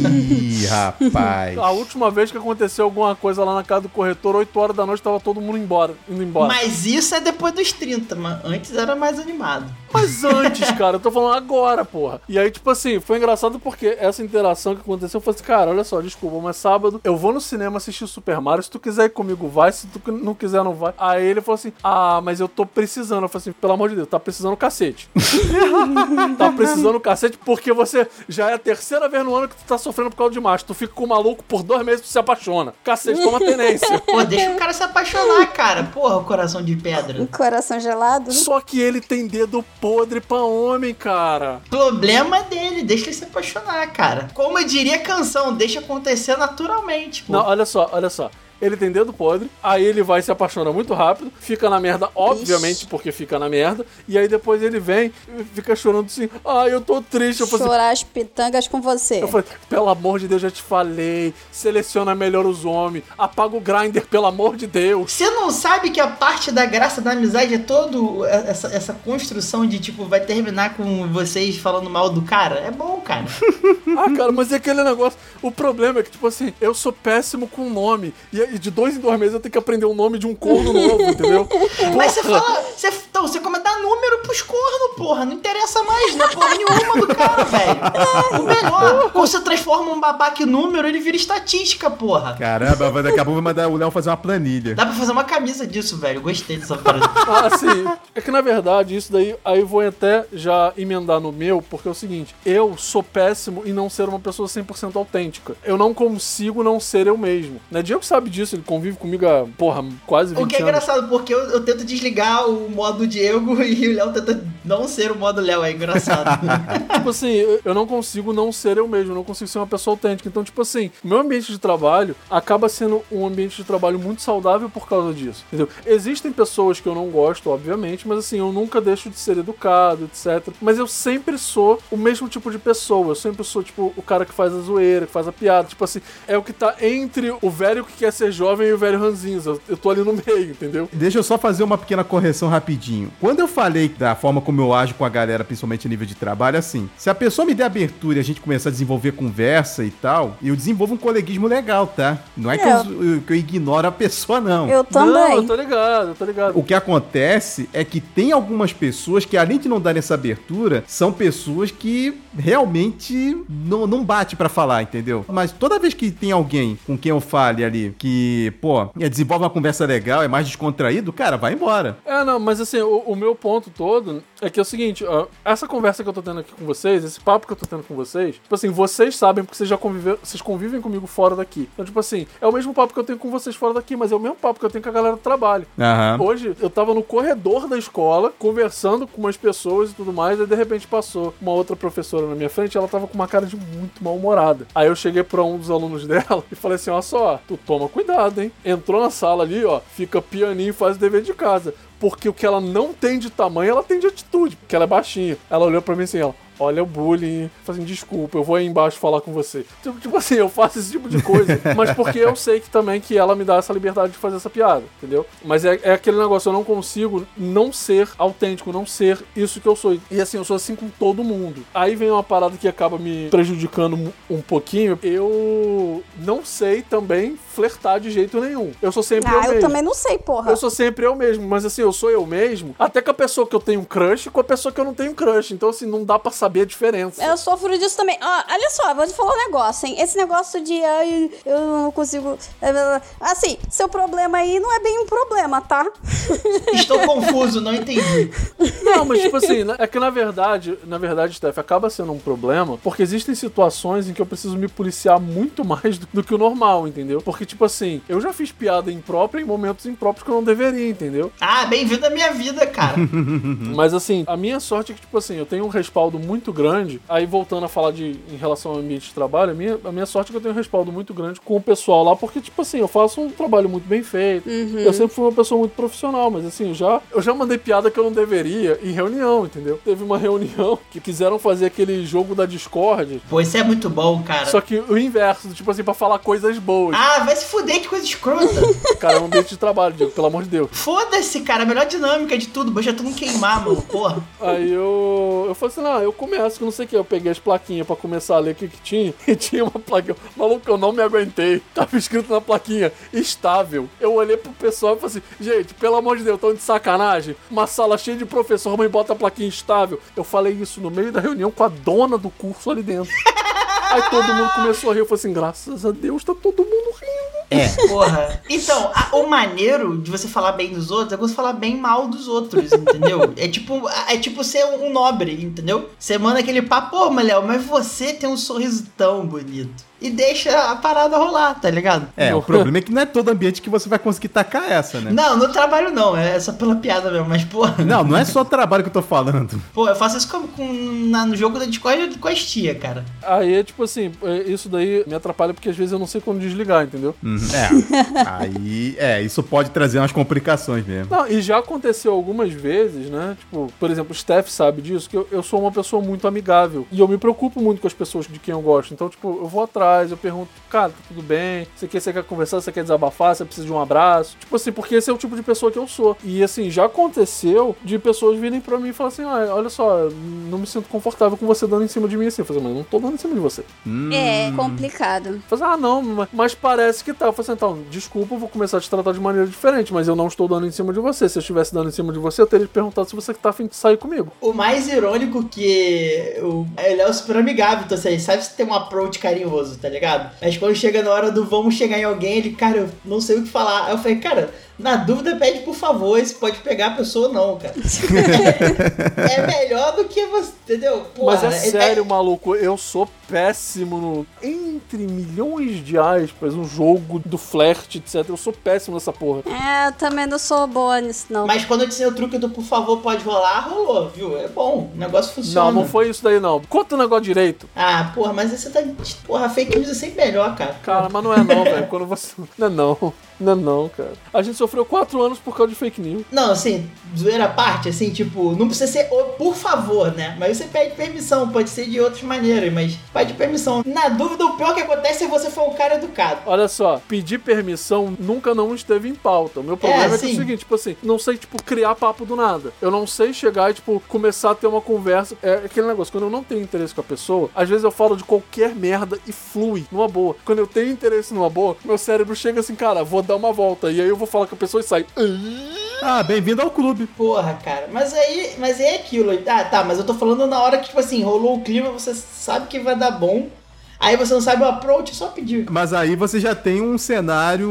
[SPEAKER 2] Ih, (laughs) rapaz.
[SPEAKER 1] A última vez que aconteceu alguma coisa lá na casa do corretor, 8 horas da noite, tava todo mundo embora, indo embora.
[SPEAKER 3] Mas isso é depois dos 30, mas antes era mais animado.
[SPEAKER 1] Mas antes, cara, eu tô falando agora, porra. E aí, tipo assim, foi engraçado porque essa interação que aconteceu foi assim, cara, olha só, desculpa, mas sábado eu vou no cinema assistir o Super Mario. Se tu quiser ir comigo, vai. Se tu não quiser, não vai. Aí ele falou assim: Ah, mas eu tô precisando. Eu falei assim, pelo amor de Deus, tá precisando cacete. (laughs) tá precisando cacete porque você já é a terceira vez no ano que tu tá sofrendo por causa de macho. Tu fica com o maluco por dois meses e tu se apaixona. Cacete, toma tenência.
[SPEAKER 3] Pô, deixa o cara se apaixonar, cara. Porra, o coração de pedra.
[SPEAKER 4] Um coração gelado.
[SPEAKER 1] Só que ele tem dedo podre pra homem, cara.
[SPEAKER 3] Problema dele, deixa ele se apaixonar, cara. Como eu diria a canção, deixa acontecer naturalmente, pô.
[SPEAKER 1] Não, olha só, olha só. Ele tem dedo podre, aí ele vai se apaixona muito rápido, fica na merda, obviamente, porque fica na merda, e aí depois ele vem e fica chorando assim, ai, eu tô triste. Eu falei assim,
[SPEAKER 4] Chorar as pitangas com você.
[SPEAKER 1] eu falei, pelo amor de Deus, já te falei, seleciona melhor os homens, apaga o grinder, pelo amor de Deus.
[SPEAKER 3] Você não sabe que a parte da graça da amizade é todo essa, essa construção de tipo, vai terminar com vocês falando mal do cara? É bom, cara. (laughs)
[SPEAKER 1] Ah, cara, mas é aquele negócio. O problema é que, tipo assim, eu sou péssimo com nome. E e de dois em dois meses eu tenho que aprender o nome de um corno novo, entendeu? (laughs)
[SPEAKER 3] Mas você
[SPEAKER 1] Porra.
[SPEAKER 3] fala. Você, então, você come dar número pros cornos, porra. Não interessa mais, não é porra nenhuma do cara, velho. (laughs) O melhor, quando você transforma um babaca em número, ele vira estatística, porra.
[SPEAKER 2] Caramba, vai- daqui a pouco vai mandar o Léo fazer uma planilha.
[SPEAKER 3] Dá pra fazer uma camisa disso, velho. Eu gostei dessa parada. (laughs)
[SPEAKER 1] Ah, sim. É que na verdade, isso daí, aí eu vou até já emendar no meu, porque é o seguinte: eu sou péssimo em não ser uma pessoa 100% autêntica. Eu não consigo não ser eu mesmo. Né? Diego sabe disso, ele convive comigo há, porra, quase 20
[SPEAKER 3] O que é
[SPEAKER 1] anos.
[SPEAKER 3] engraçado, porque eu, eu tento desligar o modo Diego (laughs) e o Léo tenta não ser o modo Léo. É engraçado. (laughs)
[SPEAKER 1] tipo assim, eu- eu não consigo não ser eu mesmo, eu não consigo ser uma pessoa autêntica. Então, tipo assim, meu ambiente de trabalho acaba sendo um ambiente de trabalho muito saudável por causa disso. Entendeu? Existem pessoas que eu não gosto, obviamente, mas assim, eu nunca deixo de ser educado, etc. Mas eu sempre sou o mesmo tipo de pessoa. Eu sempre sou, tipo, o cara que faz a zoeira, que faz a piada. Tipo assim, é o que tá entre o velho que quer ser jovem e o velho ranzinza. Eu- Eu tô ali no meio, entendeu?
[SPEAKER 2] Deixa eu só fazer uma pequena correção rapidinho. Quando eu falei da forma como eu ajo com a galera, principalmente a nível de trabalho, assim, se a pessoa me der abertura e a gente começar a desenvolver conversa e tal, eu desenvolvo um coleguismo legal, tá? Não é que,
[SPEAKER 4] É.
[SPEAKER 2] eu, que eu ignoro a pessoa, não.
[SPEAKER 4] Eu
[SPEAKER 1] Não, eu
[SPEAKER 4] também.
[SPEAKER 1] tô ligado, eu tô ligado.
[SPEAKER 2] O que acontece é que tem algumas pessoas que, além de não darem essa abertura, são pessoas que realmente não, não bate pra falar, entendeu? Mas toda vez que tem alguém com quem eu fale ali que, pô, é, desenvolve uma conversa legal, é mais descontraído, cara, vai embora.
[SPEAKER 1] É, não, mas assim, o, o meu ponto todo é que é o seguinte, ó, essa conversa que eu tô tendo aqui com vocês, esse papo que eu tô tendo com vocês, tipo assim, vocês sabem porque vocês já conviveram, vocês convivem comigo fora daqui. Então, tipo assim, é o mesmo papo que eu tenho com vocês fora daqui, mas é o mesmo papo que eu tenho com a galera do trabalho.
[SPEAKER 2] Aham.
[SPEAKER 1] Hoje eu tava no corredor da escola, conversando com umas pessoas e tudo mais, e de repente passou uma outra professora na minha frente, ela tava com uma cara de muito mal-humorada. Aí eu cheguei pra um dos alunos (laughs) dela e falei assim: ó só, tu toma cuidado, hein? Entrou na sala ali, ó, fica pianinho e faz o dever de casa. Porque o que ela não tem de tamanho, ela tem de atitude, porque ela é baixinha. Ela olhou pra mim assim, ela. Olha o bullying, fazendo desculpa, eu vou aí embaixo falar com você. Tipo, tipo assim, eu faço esse tipo de coisa, (laughs) mas porque eu sei que também que ela me dá essa liberdade de fazer essa piada, entendeu? Mas é, é aquele negócio, eu não consigo não ser autêntico, não ser isso que eu sou. E assim, eu sou assim com todo mundo. Aí vem uma parada que acaba me prejudicando um pouquinho. Eu não sei também flertar de jeito nenhum. Eu sou sempre eu
[SPEAKER 4] Ah, eu
[SPEAKER 1] mesmo.
[SPEAKER 4] também não sei, porra.
[SPEAKER 1] Eu sou sempre eu mesmo, mas assim, eu sou eu mesmo, até com a pessoa que eu tenho crush e com a pessoa que eu não tenho crush. Então, assim, não dá pra saber a diferença.
[SPEAKER 4] Eu sofro disso também. Ó, olha só, vou te falar um negócio, hein? Esse negócio de ai, eu não consigo. Assim, seu problema aí não é bem um problema, tá? (laughs)
[SPEAKER 3] Estou confuso, não entendi.
[SPEAKER 1] Não, mas tipo assim, na- é que na verdade, na verdade, Steph, acaba sendo um problema, porque existem situações em que eu preciso me policiar muito mais do, do que o normal, entendeu? Porque, tipo assim, eu já fiz piada imprópria em momentos impróprios que eu não deveria, entendeu?
[SPEAKER 3] Ah, bem-vindo à minha vida, cara. (laughs)
[SPEAKER 1] Mas assim, a minha sorte é que, tipo assim, eu tenho um respaldo muito grande. Aí voltando a falar de em relação ao ambiente de trabalho, a minha, a minha sorte é que eu tenho um respaldo muito grande com o pessoal lá, porque, tipo assim, eu faço um trabalho muito bem feito. Eu sempre fui uma pessoa muito profissional, mas assim, eu já, eu já mandei piada que eu não deveria em reunião, entendeu? Teve uma reunião que quiseram fazer aquele jogo da Discord,
[SPEAKER 3] Pô, isso é muito bom, cara.
[SPEAKER 1] só que o inverso, tipo assim, pra falar coisas boas.
[SPEAKER 3] Ah, vai se fuder, que coisa escrota. (laughs)
[SPEAKER 1] Cara, é um ambiente de trabalho, Diego, pelo amor de Deus.
[SPEAKER 3] Foda-se, cara. A melhor dinâmica de tudo. Deixa todo mundo queimar, mano. Porra.
[SPEAKER 1] Aí eu, eu falei assim, não, eu começo, que não sei o que. Eu peguei as plaquinhas pra começar a ler o que, que tinha. (laughs) E tinha uma plaquinha. Maluco, eu não me aguentei. Tava escrito na plaquinha, estável. Eu olhei pro pessoal e falei assim, gente, pelo amor de Deus, tão de sacanagem. Uma sala cheia de professor, mãe bota a plaquinha estável. Eu falei isso no meio da reunião com a dona do curso ali dentro. (laughs) Aí todo mundo começou a rir. Eu falei assim, graças a Deus, tá todo mundo rindo.
[SPEAKER 3] É. Porra. Então, a- o maneiro de você falar bem dos outros é você falar bem mal dos outros, entendeu? É tipo, é tipo ser um nobre, entendeu? Você manda aquele papo, pô, mas você tem um sorriso tão bonito. E deixa a parada rolar, tá ligado?
[SPEAKER 2] É, o problema é que não é todo ambiente que você vai conseguir tacar essa, né?
[SPEAKER 3] Não, no trabalho não, é só pela piada mesmo, mas porra.
[SPEAKER 2] Não, não é só trabalho que eu tô falando.
[SPEAKER 3] Pô, eu faço isso com, com- na- no jogo da Discord com as tia, cara.
[SPEAKER 1] Aí é tipo assim, é, isso daí me atrapalha porque às vezes eu não sei quando desligar, entendeu?
[SPEAKER 2] Uhum, É. Aí, é, isso pode trazer umas complicações mesmo.
[SPEAKER 1] Não, e já aconteceu algumas vezes, né? Tipo, por exemplo, o Steph sabe disso, que eu, eu sou uma pessoa muito amigável. E eu me preocupo muito com as pessoas de quem eu gosto. Então, tipo, eu vou atrás, eu pergunto, cara, tá tudo bem? Você quer, você quer conversar, você quer desabafar, você precisa de um abraço? Tipo assim, porque esse é o tipo de pessoa que eu sou. E assim, já aconteceu de pessoas virem pra mim e falar assim, ah, olha só, não me sinto confortável com você dando em cima de mim assim. Eu falei, mas não tô dando em cima de você.
[SPEAKER 4] É complicado.
[SPEAKER 1] Eu falei, ah, não, mas- mas parece que tá. Eu falei assim, então, desculpa, eu vou começar a te tratar de maneira diferente, mas eu não estou dando em cima de você. Se eu estivesse dando em cima de você, eu teria te perguntado se você tá afim de sair comigo.
[SPEAKER 3] O mais irônico que o, ele é o super amigável, então assim, sabe se tem um approach carinhoso, tá ligado? Mas quando chega na hora do vamos chegar em alguém, ele, cara, eu não sei o que falar. Aí eu falei, cara, na dúvida pede por favor, se pode pegar a pessoa ou não, cara. (laughs) é melhor do que você, entendeu? Porra,
[SPEAKER 1] mas é sério, maluco, eu sou péssimo no. Entre milhões de aspas, um jogo do flerte, etc. Eu sou péssimo nessa porra.
[SPEAKER 4] É, eu também não sou boa nisso, não.
[SPEAKER 3] Mas quando eu disse o truque do por favor pode rolar, rolou, viu? É bom, o negócio funciona.
[SPEAKER 1] Não, não foi isso daí, não. Conta o negócio direito.
[SPEAKER 3] Ah, porra, mas você tá. Porra, fake news é sempre melhor, cara.
[SPEAKER 1] Cara, mas não é não, velho. Quando você. Não é não. Não é não, cara. A gente sofreu quatro anos por causa de fake news.
[SPEAKER 3] Não, assim, zoeira à parte, assim, tipo, não precisa ser por favor, né? Mas você pede permissão, pode ser de outras maneiras, mas pede permissão. Na dúvida, o pior que acontece é você for um cara educado.
[SPEAKER 1] Olha só, pedir permissão nunca não esteve em pauta. O meu problema é, que é o seguinte, tipo assim, não sei, tipo, criar papo do nada. Eu não sei chegar e, tipo, começar a ter uma conversa. É aquele negócio, quando eu não tenho interesse com a pessoa, às vezes eu falo de qualquer merda e flui numa boa. Quando eu tenho interesse numa boa, meu cérebro chega assim, cara, vou dar uma volta. E aí eu vou falar a pessoa e sai.
[SPEAKER 2] Ah, bem-vindo ao clube.
[SPEAKER 3] Porra, cara. Mas aí, mas aí é aquilo. Ah, tá, mas eu tô falando na hora que, tipo assim, rolou o clima, você sabe que vai dar bom. Aí você não sabe o approach, é só pedir.
[SPEAKER 2] Mas aí você já tem um cenário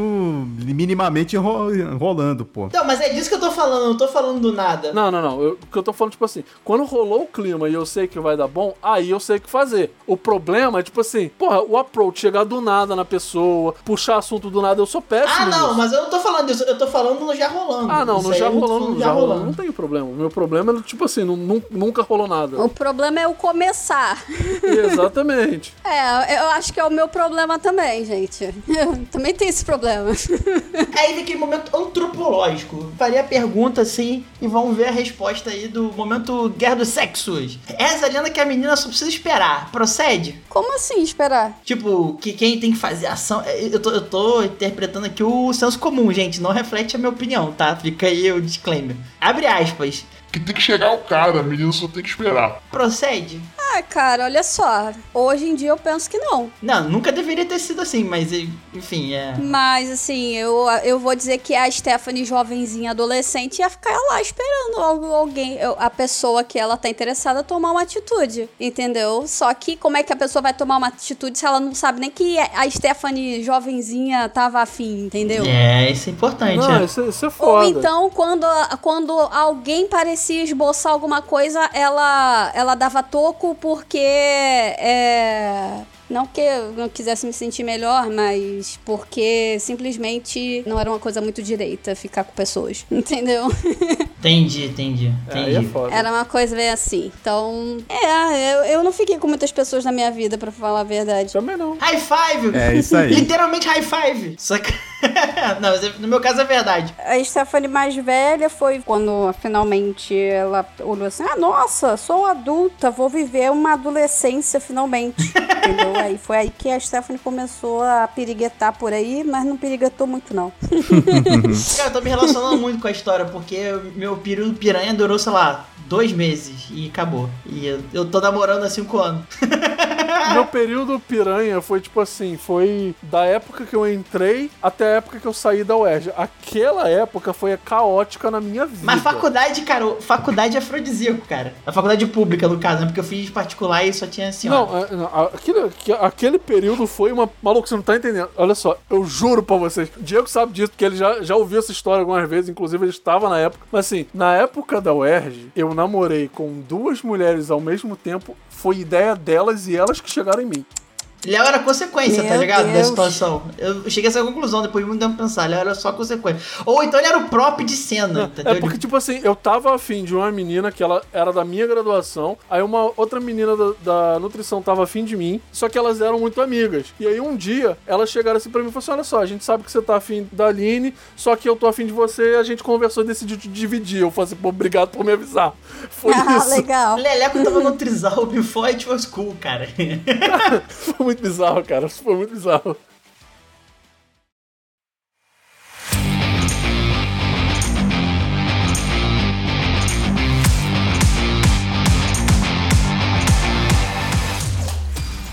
[SPEAKER 2] minimamente ro- rolando, pô.
[SPEAKER 3] Não, mas é disso que eu tô falando, eu não tô falando do nada.
[SPEAKER 1] Não, não, não. Eu- O que eu tô falando, tipo assim, quando rolou o clima e eu sei que vai dar bom, aí eu sei o que fazer. O problema é, tipo assim, porra, o approach chegar do nada na pessoa, puxar assunto do nada, eu sou péssimo.
[SPEAKER 3] Ah, não,
[SPEAKER 1] nisso.
[SPEAKER 3] mas eu não tô falando disso, eu tô falando no já rolando.
[SPEAKER 1] Ah, não, no já rolando, no já rolando, não tem problema. O meu problema é, tipo assim, não- nun- nunca rolou nada.
[SPEAKER 4] O problema é o começar.
[SPEAKER 1] Exatamente. (laughs)
[SPEAKER 4] É, eu acho que é o meu problema também, gente. Eu (laughs) também tenho esse problema.
[SPEAKER 3] Aí vem aquele momento antropológico. Faria a pergunta assim e vamos ver a resposta aí do momento Guerra dos Sexos. Essa lenda que a menina só precisa esperar. Procede?
[SPEAKER 4] Como assim esperar?
[SPEAKER 3] Tipo, que quem tem que fazer ação. é, Eu tô, eu tô interpretando aqui o senso comum, gente. Não reflete a minha opinião, tá? Fica aí o disclaimer. Abre aspas.
[SPEAKER 6] Que tem que chegar o cara, a menina só tem que esperar.
[SPEAKER 3] Procede?
[SPEAKER 4] Ah, cara, olha só. Hoje em dia eu penso que não.
[SPEAKER 3] Não, nunca deveria ter sido assim, mas enfim, é.
[SPEAKER 4] Mas, assim, eu, eu vou dizer que a Stephanie, jovenzinha, adolescente, ia ficar lá esperando al- alguém, a pessoa que ela tá interessada, tomar uma atitude, entendeu? Só que como é que a pessoa vai tomar uma atitude se ela não sabe nem que a Stephanie, jovenzinha, tava afim, entendeu?
[SPEAKER 3] É, isso é importante.
[SPEAKER 1] Não,
[SPEAKER 3] é.
[SPEAKER 1] isso, isso é
[SPEAKER 4] Ou
[SPEAKER 1] foda.
[SPEAKER 4] então, quando, quando alguém parecia esboçar alguma coisa, ela, ela dava toco porque. É, não que eu não quisesse me sentir melhor, mas porque simplesmente não era uma coisa muito direita ficar com pessoas, (laughs) entendeu?
[SPEAKER 3] Entendi, entendi.
[SPEAKER 1] É, é
[SPEAKER 3] Entendi.
[SPEAKER 1] foda.
[SPEAKER 4] Era uma coisa bem assim. Então, é, eu, eu não fiquei com muitas pessoas na minha vida, pra falar a verdade.
[SPEAKER 1] Também não.
[SPEAKER 3] High five!
[SPEAKER 2] É isso aí. (laughs)
[SPEAKER 3] Literalmente high five! Só que. (laughs) não, é- no meu caso é verdade.
[SPEAKER 4] A Stephanie mais velha foi quando finalmente ela olhou assim: ah, nossa, sou adulta, vou viver uma adolescência finalmente. (laughs) Entendeu? Aí foi aí que a Stephanie começou a piriguetar por aí, mas não piriguetou muito, não. (laughs)
[SPEAKER 3] Cara, eu tô me relacionando muito com a história, porque meu período piranha durou, sei lá, dois meses e acabou. E eu, eu tô namorando há cinco anos.
[SPEAKER 1] Meu período piranha foi tipo assim, foi da época que eu entrei até a época que eu saí da UERJ. Aquela época foi caótica na minha vida.
[SPEAKER 3] Mas faculdade, cara, faculdade é afrodisíaco, cara. A faculdade pública, no caso, né? Porque eu fiz particular e só tinha assim, ó.
[SPEAKER 1] Não, é, não, aquele, que- aquele período foi uma. Maluco, você não tá entendendo. Olha só, eu juro pra vocês. O Diego sabe disso, porque ele já, já ouviu essa história algumas vezes, inclusive ele estava na época. Mas assim, na época da UERJ, eu namorei com duas mulheres ao mesmo tempo. Foi ideia delas e elas que chegaram em mim.
[SPEAKER 3] Léo era consequência, tá
[SPEAKER 4] Meu
[SPEAKER 3] ligado? Da
[SPEAKER 4] Deus.
[SPEAKER 3] situação. Eu cheguei a essa conclusão depois de muito tempo pensar. Léo era só consequência. Ou então ele era o prop de cena, entendeu?
[SPEAKER 1] É porque, tipo assim, eu tava afim de uma menina que ela era da minha graduação, aí uma outra menina da, da nutrição tava afim de mim, só que elas eram muito amigas. E aí um dia, elas chegaram assim pra mim e falaram assim: olha só, a gente sabe que você tá afim da Aline, só que eu tô afim de você, a gente conversou e decidiu te dividir. Eu falei assim, pô, obrigado por me avisar. (laughs) Foi
[SPEAKER 4] ah,
[SPEAKER 1] isso.
[SPEAKER 4] legal.
[SPEAKER 3] Leleco tava no Trisal before it was cool, cara.
[SPEAKER 1] Foi (laughs) muito bizarro, cara. Isso foi muito bizarro.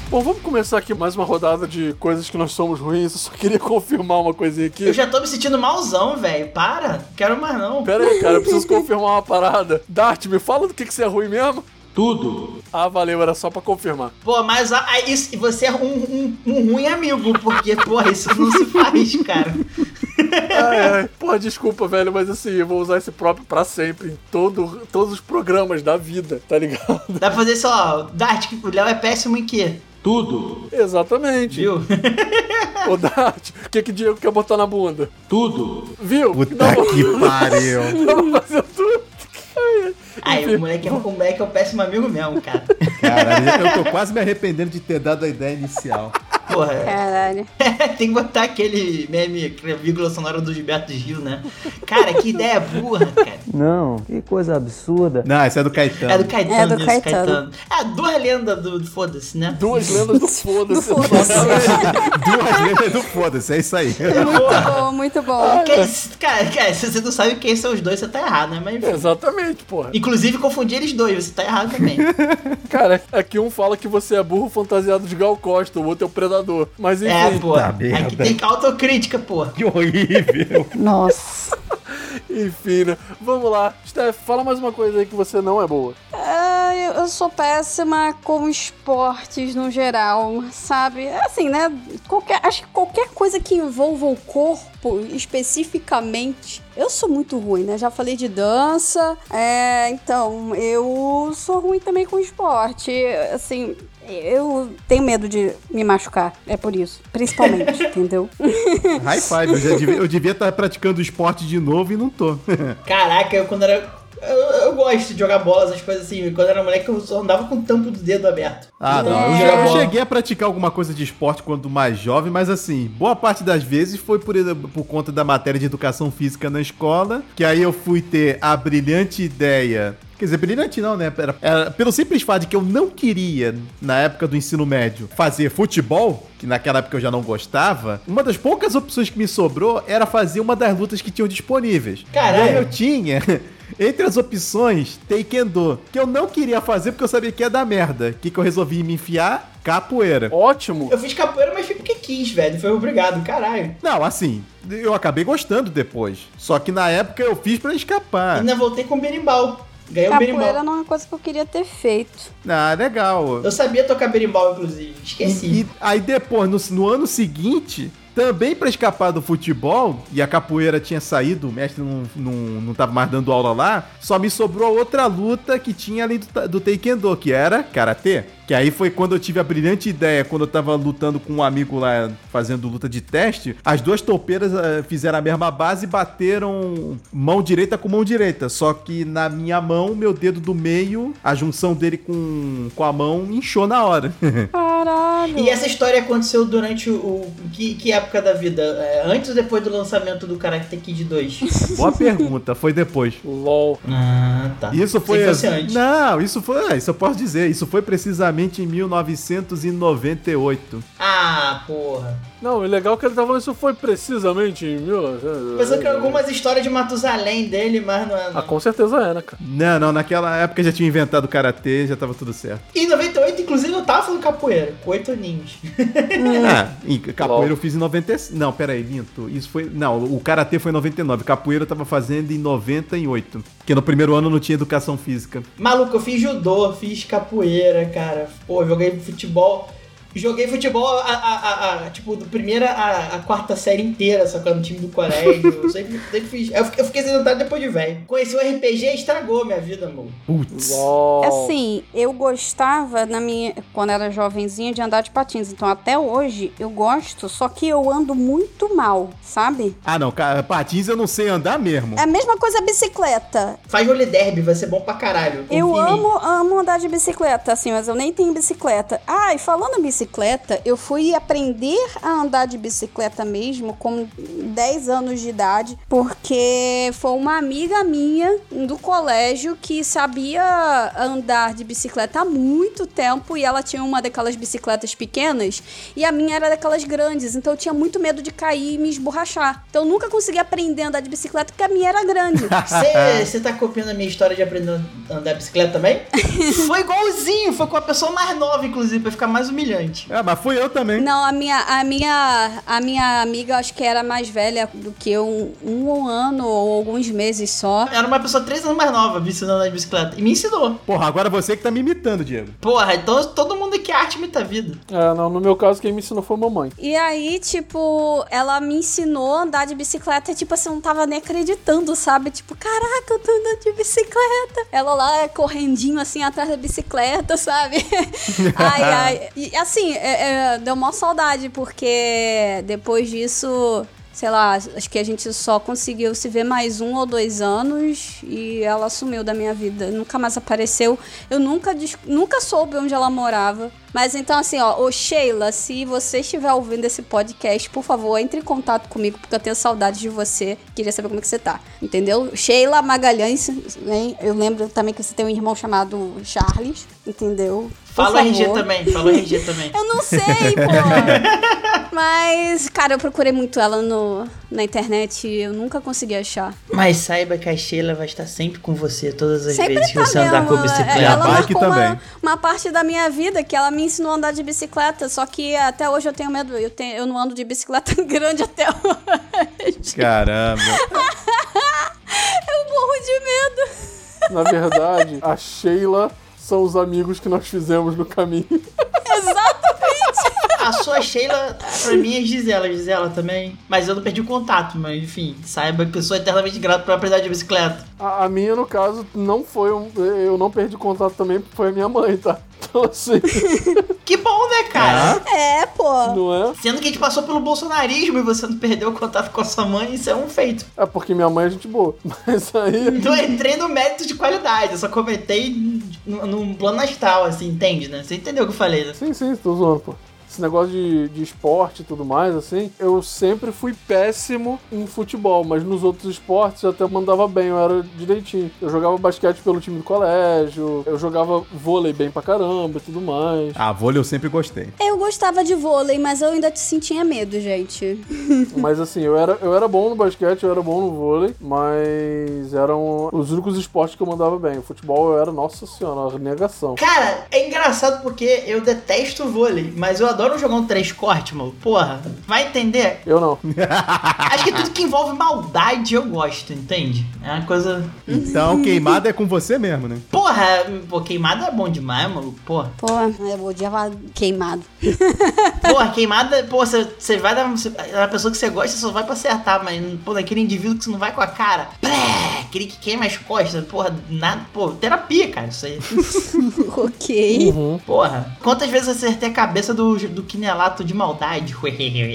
[SPEAKER 1] Bom, vamos começar aqui mais uma rodada de coisas que nós somos ruins. Eu só queria (laughs) confirmar uma coisinha aqui.
[SPEAKER 3] Eu já tô me sentindo malzão, velho. Para. Quero mais não.
[SPEAKER 1] Pera aí, cara, eu preciso confirmar uma parada. Dart, me fala do que, que você é ruim mesmo?
[SPEAKER 6] Tudo.
[SPEAKER 1] Ah, valeu, era só pra confirmar.
[SPEAKER 3] Pô, mas a, a- isso, você é um, um, um ruim amigo, porque, porra, isso não se faz, cara.
[SPEAKER 1] Ai, ai. Porra, desculpa, velho, mas assim, eu vou usar esse próprio pra sempre em todo, todos os programas da vida, tá ligado?
[SPEAKER 3] Dá pra fazer só, Dart, o Léo é péssimo em quê?
[SPEAKER 6] Tudo.
[SPEAKER 1] Exatamente.
[SPEAKER 3] Viu?
[SPEAKER 1] Ô, Dart, o que que Diego quer botar na bunda?
[SPEAKER 6] Tudo.
[SPEAKER 1] Viu?
[SPEAKER 2] Puta
[SPEAKER 1] Não,
[SPEAKER 2] que (laughs) pariu.
[SPEAKER 1] não fazer tudo.
[SPEAKER 3] Aí, o moleque, é, o moleque é um péssimo amigo mesmo, cara.
[SPEAKER 2] Caralho, eu tô quase me arrependendo de ter dado a ideia inicial.
[SPEAKER 3] Porra,
[SPEAKER 4] Caralho. (laughs)
[SPEAKER 3] tem que botar aquele meme, aquela vírgula sonora do Gilberto Gil, né? Cara, que ideia burra, cara.
[SPEAKER 8] Não, que coisa absurda.
[SPEAKER 2] Não, esse é do Caetano.
[SPEAKER 3] É do Caetano,
[SPEAKER 4] É do
[SPEAKER 3] isso,
[SPEAKER 4] Caetano.
[SPEAKER 3] É, duas lendas do, do foda-se, né?
[SPEAKER 1] Duas lendas do (laughs) foda-se.
[SPEAKER 4] Foda-se. (laughs)
[SPEAKER 2] Duas vezes do foda-se, é isso aí.
[SPEAKER 4] muito bom, muito bom.
[SPEAKER 3] Que- cara, cara, se você não sabe quem são os dois, você tá errado, né? Mas.
[SPEAKER 1] Exatamente, porra.
[SPEAKER 3] Inclusive, confundir eles dois, você tá errado também.
[SPEAKER 1] Cara, aqui um fala que você é burro fantasiado de Gal Costa, o outro é o predador. Mas enfim.
[SPEAKER 3] É, pô.
[SPEAKER 2] Tá merda.
[SPEAKER 3] Aqui tem autocrítica, pô.
[SPEAKER 2] Que horrível. (laughs)
[SPEAKER 4] Nossa. (laughs)
[SPEAKER 1] Enfim, né? Vamos lá. Steph, fala mais uma coisa aí que você não é boa.
[SPEAKER 4] Ah, eu eu sou péssima com esportes no geral, sabe? Assim, né? Qualquer, acho que qualquer coisa que envolva o corpo especificamente, eu sou muito ruim, né? Já falei de dança, é, então eu sou ruim também com esporte. Assim, eu tenho medo de me machucar, é por isso, principalmente, (laughs) entendeu?
[SPEAKER 2] High five, eu, já devia, eu devia estar praticando esporte de novo e não tô. (laughs)
[SPEAKER 3] Caraca, eu quando era. Eu, eu gosto de jogar bola, essas coisas assim. Quando era moleque, eu só andava com o tampo do dedo aberto.
[SPEAKER 2] Ah, não.
[SPEAKER 3] É.
[SPEAKER 2] Eu, já- eu cheguei a praticar alguma coisa de esporte quando mais jovem, mas assim, boa parte das vezes foi por, por conta da matéria de educação física na escola, que aí eu fui ter a brilhante ideia. Quer dizer, brilhante não, né? Era, era pelo simples fato de que eu não queria, na época do ensino médio, fazer futebol, que naquela época eu já não gostava, uma das poucas opções que me sobrou era fazer uma das lutas que tinham disponíveis.
[SPEAKER 3] Caralho.
[SPEAKER 2] Aí eu tinha, (laughs) entre as opções, Taekwondo, que eu não queria fazer porque eu sabia que ia dar merda. O que, que eu resolvi me enfiar? Capoeira.
[SPEAKER 1] Ótimo.
[SPEAKER 3] Eu fiz capoeira, mas foi porque quis, velho. Foi obrigado, caralho.
[SPEAKER 2] Não, assim, eu acabei gostando depois. Só que na época eu fiz pra escapar.
[SPEAKER 3] Ainda voltei com berimbau. Ganhei um
[SPEAKER 4] Capoeira
[SPEAKER 3] berimbau.
[SPEAKER 4] não é uma coisa que eu queria ter feito.
[SPEAKER 2] Ah, legal.
[SPEAKER 3] Eu sabia tocar berimbau, inclusive.
[SPEAKER 2] E,
[SPEAKER 3] Esqueci.
[SPEAKER 2] e aí depois, no, no ano seguinte, também pra escapar do futebol, e a capoeira tinha saído, o mestre não, não, não tava mais dando aula lá, só me sobrou outra luta que tinha além do, do Taekwondo, que era Karatê. Que aí foi quando eu tive a brilhante ideia, quando eu tava lutando com um amigo lá, fazendo luta de teste, as duas topeiras eh, fizeram a mesma base e bateram mão direita com mão direita. Só que na minha mão, meu dedo do meio, a junção dele com, com a mão inchou na hora. (laughs)
[SPEAKER 4] Caralho.
[SPEAKER 3] E essa história aconteceu durante o. o- que, que época da vida? É, antes ou depois do lançamento do Karate Kid 2? (laughs)
[SPEAKER 2] Boa pergunta, foi depois.
[SPEAKER 1] LOL.
[SPEAKER 3] ah, tá.
[SPEAKER 2] Isso foi. Não, isso foi. Isso eu posso dizer. Isso foi precisamente em 1998.
[SPEAKER 3] Ah, porra.
[SPEAKER 1] Não, o legal é que ele tava falando isso foi precisamente em 1900.
[SPEAKER 3] Pensou que algumas histórias de Matusalém dele, mas não é.
[SPEAKER 1] Ah,
[SPEAKER 3] Não.
[SPEAKER 1] com certeza é, né, cara?
[SPEAKER 2] Não, não, naquela época já tinha inventado o karatê, já tava tudo certo.
[SPEAKER 3] Em 98, inclusive, eu tava falando capoeira, com oito aninhos.
[SPEAKER 2] Ah, (laughs) em capoeira eu fiz em 95. Não, pera aí, minto. Isso foi. Não, o karatê foi em 99. Capoeira eu tava fazendo em 98. Porque no primeiro ano não tinha educação física.
[SPEAKER 3] Maluco, eu fiz judô, fiz capoeira, cara. Pô, joguei futebol. Joguei futebol, a, a- a- a- tipo, do primeira a, a quarta série inteira, só que era no time do colégio. Eu (laughs) sempre, sempre fiz. Eu fiquei, eu fiquei sedentário depois de velho. Conheci o RPG e estragou minha vida, amor.
[SPEAKER 2] Putz.
[SPEAKER 4] Assim, eu gostava na minha quando era jovenzinha de andar de patins, então até hoje eu gosto, só que eu ando muito mal, sabe?
[SPEAKER 2] Ah, não, cara, patins eu não sei andar mesmo.
[SPEAKER 4] É a mesma coisa a bicicleta.
[SPEAKER 3] Faz rolê derby, vai ser bom pra caralho.
[SPEAKER 4] Eu amo, amo andar de bicicleta, assim, mas eu nem tenho bicicleta. Ah, e falando em bicicleta, eu fui aprender a andar de bicicleta mesmo com 10 anos de idade, porque foi uma amiga minha do colégio que sabia andar de bicicleta há muito tempo e ela tinha uma daquelas bicicletas pequenas e a minha era daquelas grandes, então eu tinha muito medo de cair e me esborrachar. Então eu nunca consegui aprender a andar de bicicleta porque a minha era grande. (laughs)
[SPEAKER 3] Você tá copiando a minha história de aprender a andar de bicicleta também? (laughs) foi igualzinho, foi com a pessoa mais nova, inclusive, pra ficar mais humilhante.
[SPEAKER 2] Ah, mas fui eu também.
[SPEAKER 4] Não, a minha, a minha, a minha amiga, acho que era mais velha do que eu, um, um ano ou alguns meses só.
[SPEAKER 3] Era uma pessoa três anos mais nova me ensinando a andar de bicicleta. E me ensinou.
[SPEAKER 2] Porra, agora você que tá me imitando, Diego.
[SPEAKER 3] Porra, então todo mundo que é arte imita a vida.
[SPEAKER 1] É, não, no meu caso, quem me ensinou foi mamãe.
[SPEAKER 4] E aí, tipo, ela me ensinou a andar de bicicleta, e, tipo assim, eu não tava nem acreditando, sabe? Tipo, caraca, eu tô andando de bicicleta. Ela lá correndinho, assim, atrás da bicicleta, sabe? (laughs) ai, ai. E assim, é- é, deu mó saudade, porque depois disso. Sei lá, acho que a gente só conseguiu se ver mais um ou dois anos e ela sumiu da minha vida. Nunca mais apareceu. Eu nunca, nunca soube onde ela morava. Mas então, assim, ó, ô Sheila, se você estiver ouvindo esse podcast, por favor, entre em contato comigo, porque eu tenho saudade de você. Queria saber como é que você tá. Entendeu? Sheila Magalhães, né? Eu lembro também que você tem um irmão chamado Charles, entendeu?
[SPEAKER 3] Fala o RG
[SPEAKER 4] favor.
[SPEAKER 3] também, fala RG também.
[SPEAKER 4] Eu não sei, (laughs) pô. Mas, cara, eu procurei muito ela no, na internet e eu nunca consegui achar.
[SPEAKER 3] Mas saiba que a Sheila vai estar sempre com você todas as
[SPEAKER 4] Sempre
[SPEAKER 3] vezes que
[SPEAKER 4] tá
[SPEAKER 3] você andar
[SPEAKER 4] mesmo.
[SPEAKER 3] com a bicicleta.
[SPEAKER 2] A
[SPEAKER 4] Ela
[SPEAKER 2] bike
[SPEAKER 4] marcou uma,
[SPEAKER 2] também.
[SPEAKER 4] uma parte da minha vida que ela me ensinou a andar de bicicleta, só que até hoje eu tenho medo. Eu, tenho, eu não ando de bicicleta (laughs) grande até hoje.
[SPEAKER 2] Caramba. (laughs)
[SPEAKER 4] Eu morro de medo.
[SPEAKER 1] Na verdade, a Sheila são os amigos que nós fizemos no caminho.
[SPEAKER 4] Exatamente.
[SPEAKER 3] A sua Sheila, pra mim, é Gisela. Gisela também. Mas eu não perdi o contato, mas enfim, saiba que eu sou eternamente grato por aprender de bicicleta.
[SPEAKER 1] A, a minha, no caso, não foi um. Eu não perdi contato também, porque foi a minha mãe, tá? Então, assim, (laughs)
[SPEAKER 3] Que bom, né, cara?
[SPEAKER 4] É, pô.
[SPEAKER 1] não é?
[SPEAKER 3] Sendo que a gente passou pelo bolsonarismo e você não perdeu o contato com a sua mãe, isso é um feito.
[SPEAKER 1] É porque minha mãe é gente boa. (laughs) Mas aí.
[SPEAKER 3] Não entrei no mérito de qualidade, eu só comentei num num plano astral, assim, entende, né? Você entendeu o que eu falei, né?
[SPEAKER 1] Sim, sim, tô zoando, pô. Esse negócio de, de esporte e tudo mais, assim, eu sempre fui péssimo em futebol, mas nos outros esportes eu até mandava bem, eu era direitinho. Eu jogava basquete pelo time do colégio, eu jogava vôlei bem pra caramba e tudo mais.
[SPEAKER 2] Ah, vôlei eu sempre gostei.
[SPEAKER 4] Eu gostava de vôlei, mas eu ainda sentia medo, gente. (laughs)
[SPEAKER 1] Mas assim, eu era, eu era bom no basquete, eu era bom no vôlei, mas eram os únicos esportes que eu mandava bem. O futebol eu era, nossa senhora, uma negação.
[SPEAKER 3] Cara, é engraçado porque eu detesto vôlei, mas eu adoro jogar um três corte, mano. Porra, vai entender?
[SPEAKER 1] Eu não. (laughs)
[SPEAKER 3] Acho que tudo que envolve maldade eu gosto, entende? É uma coisa.
[SPEAKER 2] Então, queimada é com você mesmo, né?
[SPEAKER 3] Porra, pô, queimada é bom demais, maluco. Porra.
[SPEAKER 4] Pô, eu odiava queimado. (laughs)
[SPEAKER 3] Porra, queimada, pô, você, você vai dar. É uma pessoa que você gosta, você só vai pra acertar, mas, pô, naquele indivíduo que você não vai com a cara. Plé, aquele que queima as costas, porra, nada. Pô, terapia, cara, isso aí. (laughs)
[SPEAKER 4] ok.
[SPEAKER 1] Uhum.
[SPEAKER 3] Porra. Quantas vezes eu acertei a cabeça do, do quinelato de maldade.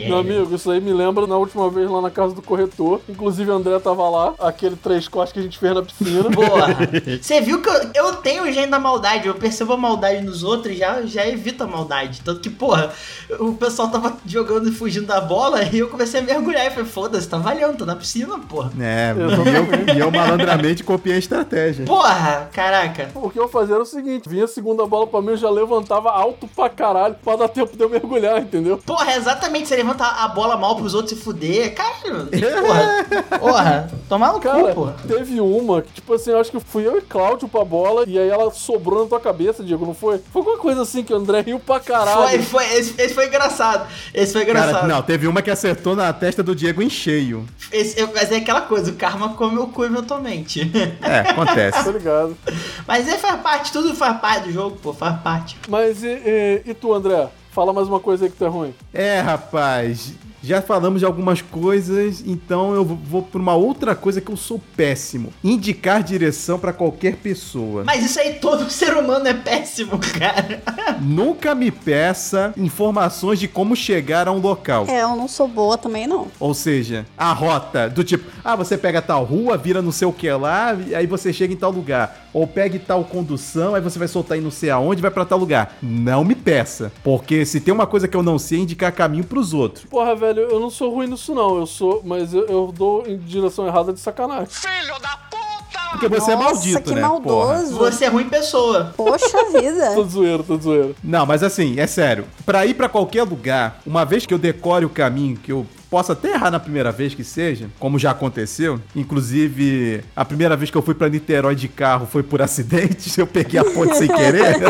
[SPEAKER 1] Meu amigo, isso aí me lembra na última vez lá na casa do corretor. Inclusive, o André tava lá, aquele três costas que a gente fez na piscina.
[SPEAKER 3] Porra. (laughs) Você viu que eu, eu tenho o gênio da maldade, eu percebo a maldade nos outros e já, já evito a maldade. Tanto que, porra, o pessoal tava jogando e fugindo da bola e eu comecei a mergulhar. E falei, foda-se, tá valendo, tô na piscina, porra.
[SPEAKER 2] É, e eu, e eu malandramente copiei a estratégia.
[SPEAKER 3] Porra, caraca.
[SPEAKER 1] O que eu fazia era o seguinte: vinha a segunda bola pra mim, eu já levantava alto pra caralho pra dar tempo de eu mergulhar, entendeu?
[SPEAKER 3] Porra, é exatamente, você levanta a bola mal pros outros se fuder. Caralho, porra. Porra, tomar no
[SPEAKER 1] Cara,
[SPEAKER 3] cu, porra.
[SPEAKER 1] teve uma que, tipo assim, eu acho que fui eu e Cláudio pra bola e aí ela sobrou na tua cabeça, Diego, não foi? Foi alguma coisa assim que o André riu pra caralho.
[SPEAKER 3] Foi, foi, esse, esse foi engraçado. Esse foi engraçado.
[SPEAKER 2] Cara, não, teve uma que acertou na testa do Diego em cheio.
[SPEAKER 3] Esse- eu- mas é aquela coisa, o karma come o cu eventualmente.
[SPEAKER 2] É, acontece.
[SPEAKER 1] Tô ligado.
[SPEAKER 3] mas aí faz parte, tudo faz parte do jogo, pô, faz parte.
[SPEAKER 1] Mas e, e- e tu, André? Fala mais uma coisa aí que tu é ruim.
[SPEAKER 2] É, rapaz. Já falamos de algumas coisas, então eu vou- pra uma outra coisa que eu sou péssimo. Indicar direção pra qualquer pessoa.
[SPEAKER 3] Mas isso aí todo ser humano é péssimo, cara.
[SPEAKER 2] Nunca me peça informações de como chegar a um local.
[SPEAKER 4] É, eu não sou boa também, não.
[SPEAKER 2] Ou seja, a rota do tipo, ah, você pega tal rua, vira não sei o que lá, e aí você chega em tal lugar. Ou pegue tal condução, aí você vai soltar em não sei aonde, vai pra tal lugar. Não me peça, porque se tem uma coisa que eu não sei, é indicar caminho pros outros.
[SPEAKER 1] Porra, velho, eu não sou ruim nisso não. Eu sou, mas eu, eu dou em direção errada de sacanagem.
[SPEAKER 2] Porque você é
[SPEAKER 4] Nossa,
[SPEAKER 2] maldito,
[SPEAKER 4] que
[SPEAKER 2] né? Porra.
[SPEAKER 4] maldoso.
[SPEAKER 3] Você é ruim pessoa.
[SPEAKER 4] Poxa vida. (laughs)
[SPEAKER 1] Tô zoeiro, tô zoeiro.
[SPEAKER 2] Não, mas assim, é sério. Pra ir pra qualquer lugar, uma vez que eu decore o caminho, que eu possa até errar na primeira vez que seja, como já aconteceu. Inclusive, a primeira vez que eu fui pra Niterói de carro foi por acidente, (laughs) eu peguei a ponte sem querer. (laughs)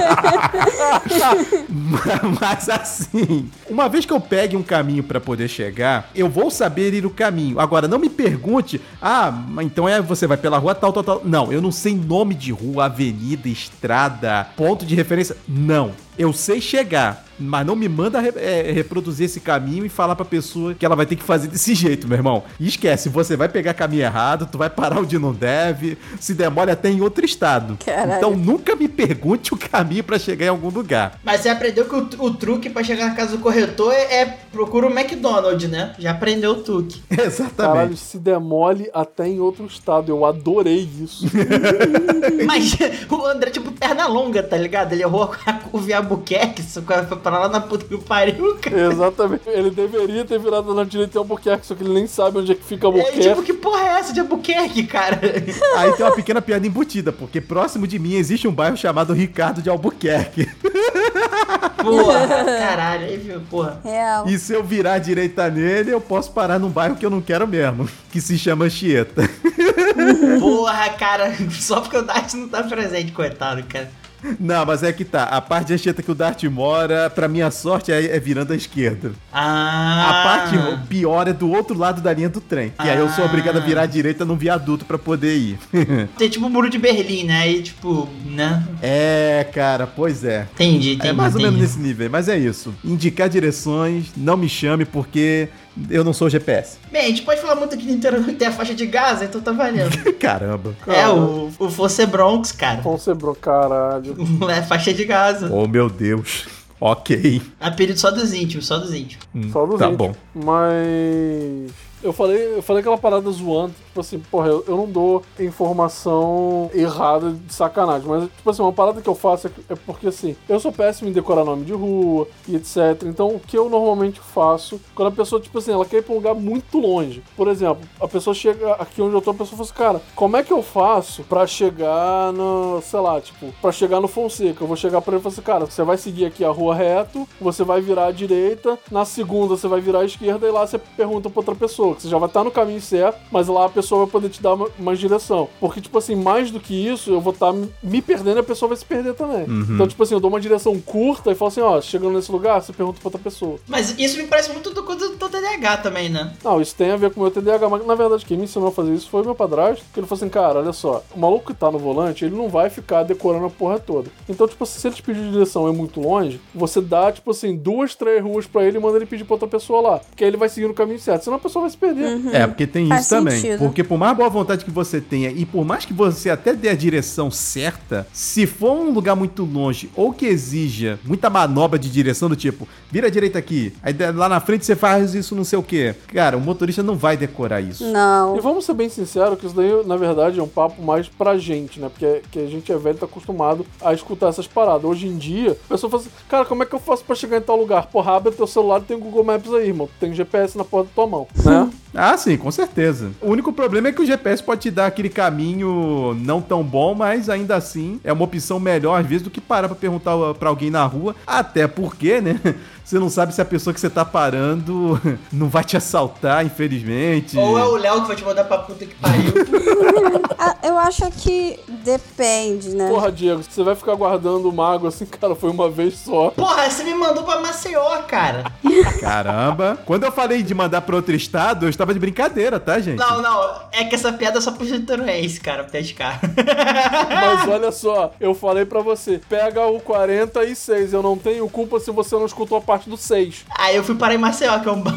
[SPEAKER 2] Mas assim, uma vez que eu pegue um caminho pra poder chegar, eu vou saber ir o caminho. Agora, não me pergunte, ah, então é você vai pela rua tal, tal, tal. Não, eu não sei nome de rua, avenida, estrada, ponto de referência. Não. Eu sei chegar, mas não me manda re- é, reproduzir esse caminho e falar pra pessoa que ela vai ter que fazer desse jeito, meu irmão. E esquece, você vai pegar caminho errado, tu vai parar onde não deve, se demora até em outro estado.
[SPEAKER 4] Caralho.
[SPEAKER 2] Então nunca me pergunte o caminho pra chegar em algum lugar.
[SPEAKER 3] Mas você aprendeu que o, o truque pra chegar na casa do corretor é, é procura o McDonald's, né? Já aprendeu o truque. (laughs)
[SPEAKER 2] Exatamente.
[SPEAKER 1] Caralho, se demole até em outro estado. Eu adorei isso. (laughs)
[SPEAKER 3] Mas o André, tipo, perna longa, tá ligado? Ele errou a curva Albuquerque, só que foi pra lá na puta que pariu, cara.
[SPEAKER 1] Exatamente. Ele deveria ter virado na direita em Albuquerque, só que ele nem sabe onde é que fica
[SPEAKER 3] É,
[SPEAKER 1] Albuquerque.
[SPEAKER 3] tipo, que porra é essa de Albuquerque, cara? (laughs)
[SPEAKER 2] Aí tem uma pequena piada embutida, porque próximo de mim existe um bairro chamado Ricardo de Albuquerque. (laughs)
[SPEAKER 3] Porra, caralho, aí viu, porra.
[SPEAKER 4] Real.
[SPEAKER 2] E se eu virar à direita nele, eu posso parar num bairro que eu não quero mesmo, que se chama Chieta. (laughs)
[SPEAKER 3] Porra, cara, só porque o Dart não tá presente, coitado, cara. (laughs)
[SPEAKER 2] Não, mas é que tá. A parte de Anchieta que o Dart mora, pra minha sorte, é, é virando à esquerda.
[SPEAKER 3] Ah.
[SPEAKER 2] A parte pior é do outro lado da linha do trem. Que aí eu sou
[SPEAKER 3] Ah.
[SPEAKER 2] obrigado a virar à direita num viaduto pra poder ir. (laughs)
[SPEAKER 3] Tem tipo o muro de Berlim, né? Aí, tipo, né?
[SPEAKER 2] é, cara, pois é.
[SPEAKER 3] Entendi, entendi.
[SPEAKER 2] É mais ou menos nesse nível, mas é isso. Indicar direções, não me chame porque eu não sou GPS.
[SPEAKER 3] Bem, a gente pode falar muito aqui no interior que tem a faixa de Gaza, então tá valendo. (laughs)
[SPEAKER 2] Caramba.
[SPEAKER 3] é, o, o Fosse Bronx, cara.
[SPEAKER 1] Vão ser bro, caralho.
[SPEAKER 3] É faixa de Gaza.
[SPEAKER 2] Oh, meu Deus. Ok.
[SPEAKER 3] Apelido só dos íntimos, só dos íntimos.
[SPEAKER 1] Só dos
[SPEAKER 2] tá
[SPEAKER 1] íntimos.
[SPEAKER 2] bom.
[SPEAKER 1] Mas. Eu falei, eu falei aquela parada zoando, tipo assim, porra, eu, eu não dou informação errada de sacanagem, mas, tipo assim, uma parada que eu faço é, é porque, assim, eu sou péssimo em decorar nome de rua e etc. Então, o que eu normalmente faço, quando a pessoa, tipo assim, ela quer ir pra um lugar muito longe, por exemplo, a pessoa chega aqui onde eu tô, a pessoa fala assim, cara, como é que eu faço pra chegar no, sei lá, tipo, pra chegar no Fonseca? Eu vou chegar pra ele e falar assim, cara, você vai seguir aqui a rua reto, você vai virar à direita, na segunda você vai virar à esquerda e lá você pergunta pra outra pessoa, que você já vai estar no caminho certo, mas lá a pessoa vai poder te dar uma- mais direção. Porque, tipo assim, mais do que isso, eu vou estar me perdendo e a pessoa vai se perder também. Então, tipo assim, eu dou uma direção curta e falo assim, ó, chegando nesse lugar, você pergunta pra outra pessoa.
[SPEAKER 3] Mas isso me parece muito do coisa do TDAH também, né?
[SPEAKER 1] Não, isso tem a ver com o meu TDAH, mas na verdade quem me ensinou a fazer isso foi meu padrasto, que ele falou assim, cara, olha só, o maluco que tá no volante, ele não vai ficar decorando a porra toda. Então, tipo, se ele te pedir direção e é muito longe, você dá, tipo assim, duas, três ruas pra ele e manda ele pedir pra outra pessoa lá. Porque aí ele vai seguir no caminho certo, senão a pessoa vai se perder.
[SPEAKER 2] É, porque tem
[SPEAKER 4] Faz
[SPEAKER 2] isso também.
[SPEAKER 4] sentido.
[SPEAKER 2] Porque por mais boa vontade que você tenha e por mais que você até dê a direção certa, se for um lugar muito longe ou que exija muita manobra de direção do tipo, vira a direita aqui, aí lá na frente você faz isso não sei o que. Cara, o motorista não vai decorar isso.
[SPEAKER 4] Não.
[SPEAKER 1] E vamos ser bem sinceros que isso daí, na verdade, é um papo mais pra gente, né? Porque que a gente é velho e tá acostumado a escutar essas paradas. Hoje em dia, a pessoa fala assim, cara, como é que eu faço pra chegar em tal lugar? Porra, abre teu celular e tem o Google Maps aí, irmão. Tem GPS na porta da tua mão, né?
[SPEAKER 2] Ah, sim, com certeza. O único problema é que o GPS pode te dar aquele caminho não tão bom, mas ainda assim é uma opção melhor às vezes do que parar pra perguntar pra alguém na rua. Até porque, né? Você não sabe se a pessoa que você tá parando (laughs) não vai te assaltar, infelizmente.
[SPEAKER 3] Ou é o Léo que vai te mandar pra puta que pariu. (laughs)
[SPEAKER 4] Ah, eu acho que depende, né?
[SPEAKER 1] Porra, Diego, você vai ficar guardando o mago assim, cara, foi uma vez só.
[SPEAKER 3] Porra, você me mandou pra Maceió, cara. (laughs)
[SPEAKER 2] Caramba. Quando eu falei de mandar pra outro estado, eu estava de brincadeira, tá, gente?
[SPEAKER 3] Não, não, é que essa piada é só pro Jitoruense, cara, pescar.
[SPEAKER 1] Mas olha só, eu falei pra você, pega o 46, eu não tenho culpa se você não escutou a parte do 6.
[SPEAKER 3] Aí eu fui parar em Maceió, que é um (laughs) bom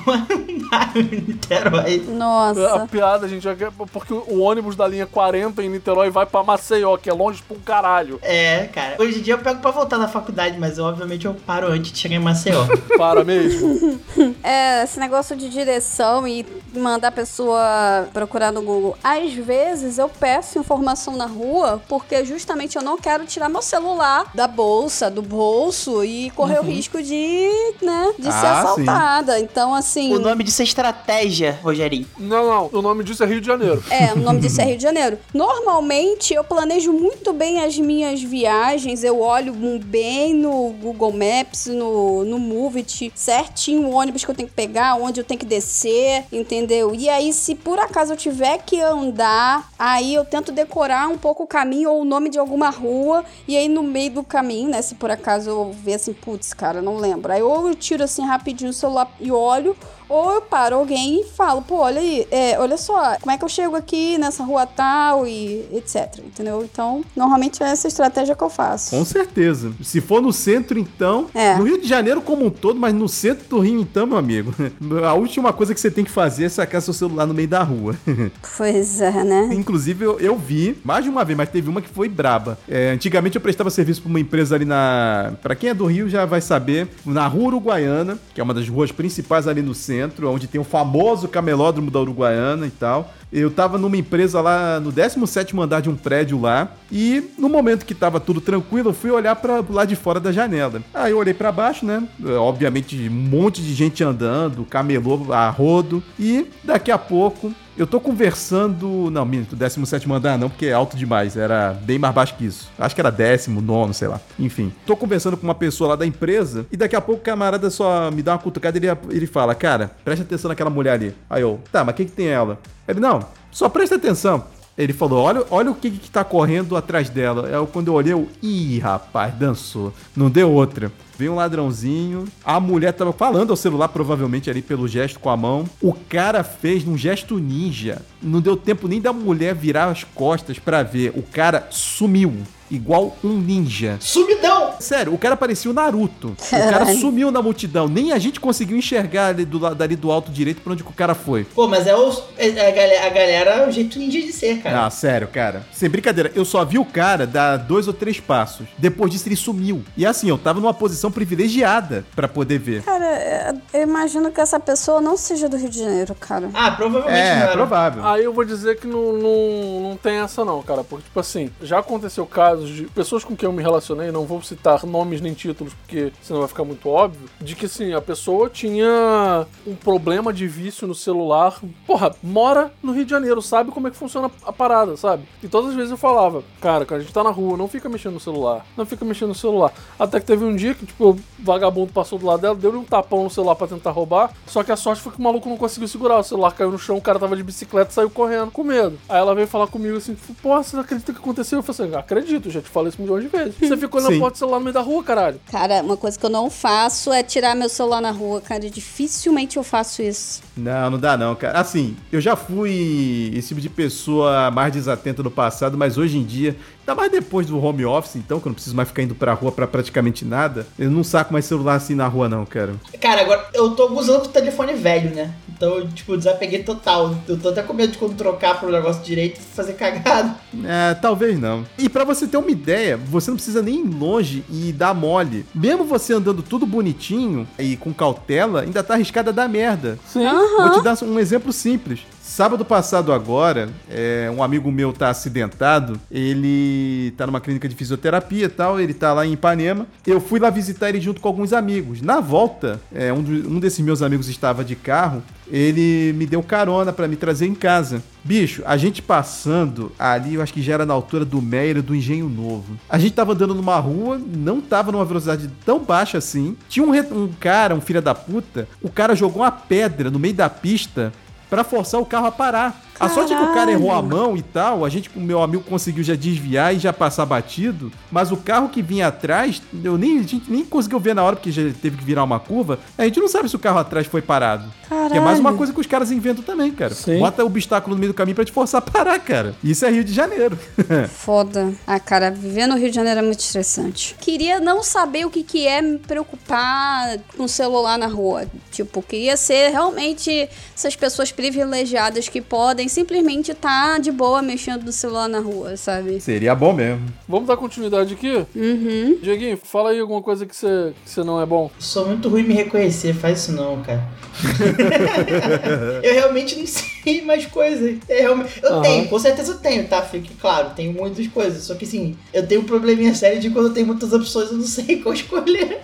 [SPEAKER 3] Niterói.
[SPEAKER 1] A
[SPEAKER 4] Nossa.
[SPEAKER 1] piada, gente, é que- porque o ônibus da linha 40 em Niterói vai pra Maceió, que é longe pra um caralho.
[SPEAKER 3] É, cara. Hoje em dia eu pego pra voltar na faculdade, mas obviamente eu paro antes de chegar em Maceió. (laughs)
[SPEAKER 1] Para mesmo. (laughs)
[SPEAKER 4] É, esse negócio de direção e mandar a pessoa procurar no Google. Às vezes eu peço informação na rua porque justamente eu não quero tirar meu celular da bolsa, do bolso e correr o risco de, né, de ser
[SPEAKER 2] Ah, sim.
[SPEAKER 4] assaltada. Então, assim.
[SPEAKER 3] o nome disso é estratégia, Rogerinho.
[SPEAKER 1] Não, não, o nome disso é Rio de Janeiro.
[SPEAKER 4] É, o nome disso é (laughs) Rio de Janeiro. Normalmente eu planejo muito bem as minhas viagens, eu olho bem no Google Maps, no, no Movit, certinho o ônibus que eu tenho que pegar, onde eu tenho que descer, entendeu? E aí, se por acaso eu tiver que andar, aí eu tento decorar um pouco o caminho ou o nome de alguma rua, e aí no meio do caminho, né, se por acaso eu ver assim, putz, cara, não lembro. Aí ou eu tiro assim rapidinho o celular e olho, ou eu paro alguém e falo, pô, olha aí, é, olha só, como é que eu chego aqui nessa rua tal e etc, entendeu? Então, normalmente é essa estratégia que eu faço.
[SPEAKER 2] Com certeza. Se for no centro, então.
[SPEAKER 4] É.
[SPEAKER 2] No Rio de Janeiro como um todo, mas no centro do Rio, então, meu amigo. (laughs) A última coisa que você tem que fazer é sacar seu celular no meio da rua. (laughs)
[SPEAKER 4] Pois é, né?
[SPEAKER 2] Inclusive, eu, eu vi mais de uma vez, mas teve uma que foi braba. É, antigamente eu prestava serviço pra uma empresa ali na. Pra quem é do Rio já vai saber, na Rua Uruguaiana, que é uma das ruas principais ali no centro, onde tem o famoso camelódromo da Uruguaiana e tal. Eu tava numa empresa lá no 17 andar de um prédio lá, e no momento que tava tudo tranquilo, eu fui olhar para lá de fora da janela. Aí eu olhei para baixo, né? Obviamente, um monte de gente andando, camelô a rodo, e daqui a pouco eu tô conversando. Não, minto, 17 andar não, porque é alto demais. Era bem mais baixo que isso. Acho que era décimo, nono, sei lá. Enfim. Tô conversando com uma pessoa lá da empresa e daqui a pouco o camarada só me dá uma cutucada e ele, ele fala: Cara, presta atenção naquela mulher ali. Aí eu, tá, mas o que, que tem ela? Ele, não, só presta atenção. Ele falou: olha, olha o que, que tá correndo atrás dela. Eu, quando eu olhei, eu, ih, rapaz, dançou. Não deu outra. Veio um ladrãozinho. A mulher tava falando ao celular, provavelmente ali pelo gesto com a mão. O cara fez num gesto ninja. Não deu tempo nem da mulher virar as costas pra ver. O cara sumiu. Igual um ninja.
[SPEAKER 3] Sumidão!
[SPEAKER 2] Sério, o cara parecia o Naruto. O cara
[SPEAKER 4] Caralho. (laughs)
[SPEAKER 2] sumiu na multidão. Nem a gente conseguiu enxergar ali do, dali do alto direito pra onde o cara foi.
[SPEAKER 3] Pô, mas é, o, é a, galera, a galera, é o jeito ninja de ser, cara.
[SPEAKER 2] Ah, sério, cara. Sem brincadeira, eu só vi o cara dar dois ou três passos. Depois disso, ele sumiu. E assim, eu tava numa posição privilegiada pra poder ver.
[SPEAKER 4] Cara, é, eu imagino que essa pessoa não seja do Rio de Janeiro, cara.
[SPEAKER 3] Ah, provavelmente não
[SPEAKER 2] É, provável.
[SPEAKER 1] Aí eu vou dizer que não, não, não tem essa não, cara. Porque, tipo assim, já aconteceu casos de pessoas com quem eu me relacionei, não vou citar nomes nem títulos, porque senão vai ficar muito óbvio, de que, assim, a pessoa tinha um problema de vício no celular. Porra, mora no Rio de Janeiro, sabe como é que funciona a parada, sabe? E todas as vezes eu falava, cara, quando a gente tá na rua, não fica mexendo no celular, não fica mexendo no celular. Até que teve um dia que, tipo, o vagabundo passou do lado dela, deu-lhe um tapão no celular pra tentar roubar, só que a sorte foi que o maluco não conseguiu segurar, o celular caiu no chão, o cara tava de bicicleta e saiu correndo, com medo. Aí ela veio falar comigo assim, pô, você acredita que aconteceu? Eu falei assim, acredito, já te falei isso milhões de vezes. Você ficou olhando
[SPEAKER 2] Sim.
[SPEAKER 1] a porta do celular no meio da rua, caralho.
[SPEAKER 4] Cara, uma coisa que eu não faço é tirar meu celular na rua, cara. Dificilmente eu faço isso.
[SPEAKER 2] Não, não dá não, cara. Assim, eu já fui esse tipo de pessoa mais desatenta no passado, mas hoje em dia, ainda mais depois do home office, então, que eu não preciso mais ficar indo pra rua pra praticamente nada, eu não saco mais celular assim na rua não, cara.
[SPEAKER 3] Cara, agora eu tô usando o telefone velho, né? Então, eu, tipo, desapeguei total. Eu tô até com medo de quando trocar pro negócio direito fazer cagada.
[SPEAKER 2] É, talvez não. E pra você ter uma ideia, você não precisa nem ir longe e dar mole. Mesmo você andando tudo bonitinho e com cautela, ainda tá arriscada a dar merda.
[SPEAKER 1] Sim.
[SPEAKER 2] Vou te dar um exemplo simples. Sábado passado agora, é, um amigo meu tá acidentado, ele tá numa clínica de fisioterapia e tal, ele tá lá em Ipanema. Eu fui lá visitar ele junto com alguns amigos. Na volta, é, um, do- um desses meus amigos estava de carro, ele me deu carona pra me trazer em casa. Bicho, a gente passando ali, eu acho que já era na altura do Meira do Engenho Novo. A gente tava andando numa rua, não tava numa velocidade tão baixa assim. Tinha um, um cara, um filho da puta, o cara jogou uma pedra no meio da pista pra forçar o carro a parar. A sorte é que o cara errou a mão e tal, a gente, o meu amigo conseguiu já desviar e já passar batido, mas o carro que vinha atrás, eu nem, a gente nem conseguiu ver na hora porque já teve que virar uma curva. A gente não sabe se o carro atrás foi parado. Que é mais uma
[SPEAKER 4] Caralho.
[SPEAKER 2] coisa que os caras inventam também, cara.
[SPEAKER 1] Sim.
[SPEAKER 2] Bota obstáculo no meio do caminho pra te forçar a parar, cara. Isso é Rio de Janeiro. (laughs)
[SPEAKER 4] Foda. Ah, cara, viver no Rio de Janeiro é muito estressante. Queria não saber o que, que é me preocupar com o celular na rua. Tipo, queria ser realmente essas pessoas privilegiadas que podem simplesmente estar de boa mexendo no celular na rua, sabe?
[SPEAKER 2] Seria bom mesmo.
[SPEAKER 1] Vamos dar continuidade aqui?
[SPEAKER 4] Uhum.
[SPEAKER 1] Dieguinho, fala aí alguma coisa que você, que não é bom.
[SPEAKER 3] Sou muito ruim em me reconhecer, faz isso não, cara. (laughs) eu realmente não sei mais coisas. Eu, realmente- eu
[SPEAKER 1] Aham.
[SPEAKER 3] tenho, com certeza eu tenho, tá? Fique claro, tenho muitas coisas. Só que assim, eu tenho um probleminha sério de quando eu tenho muitas opções, eu não sei (laughs) qual escolher.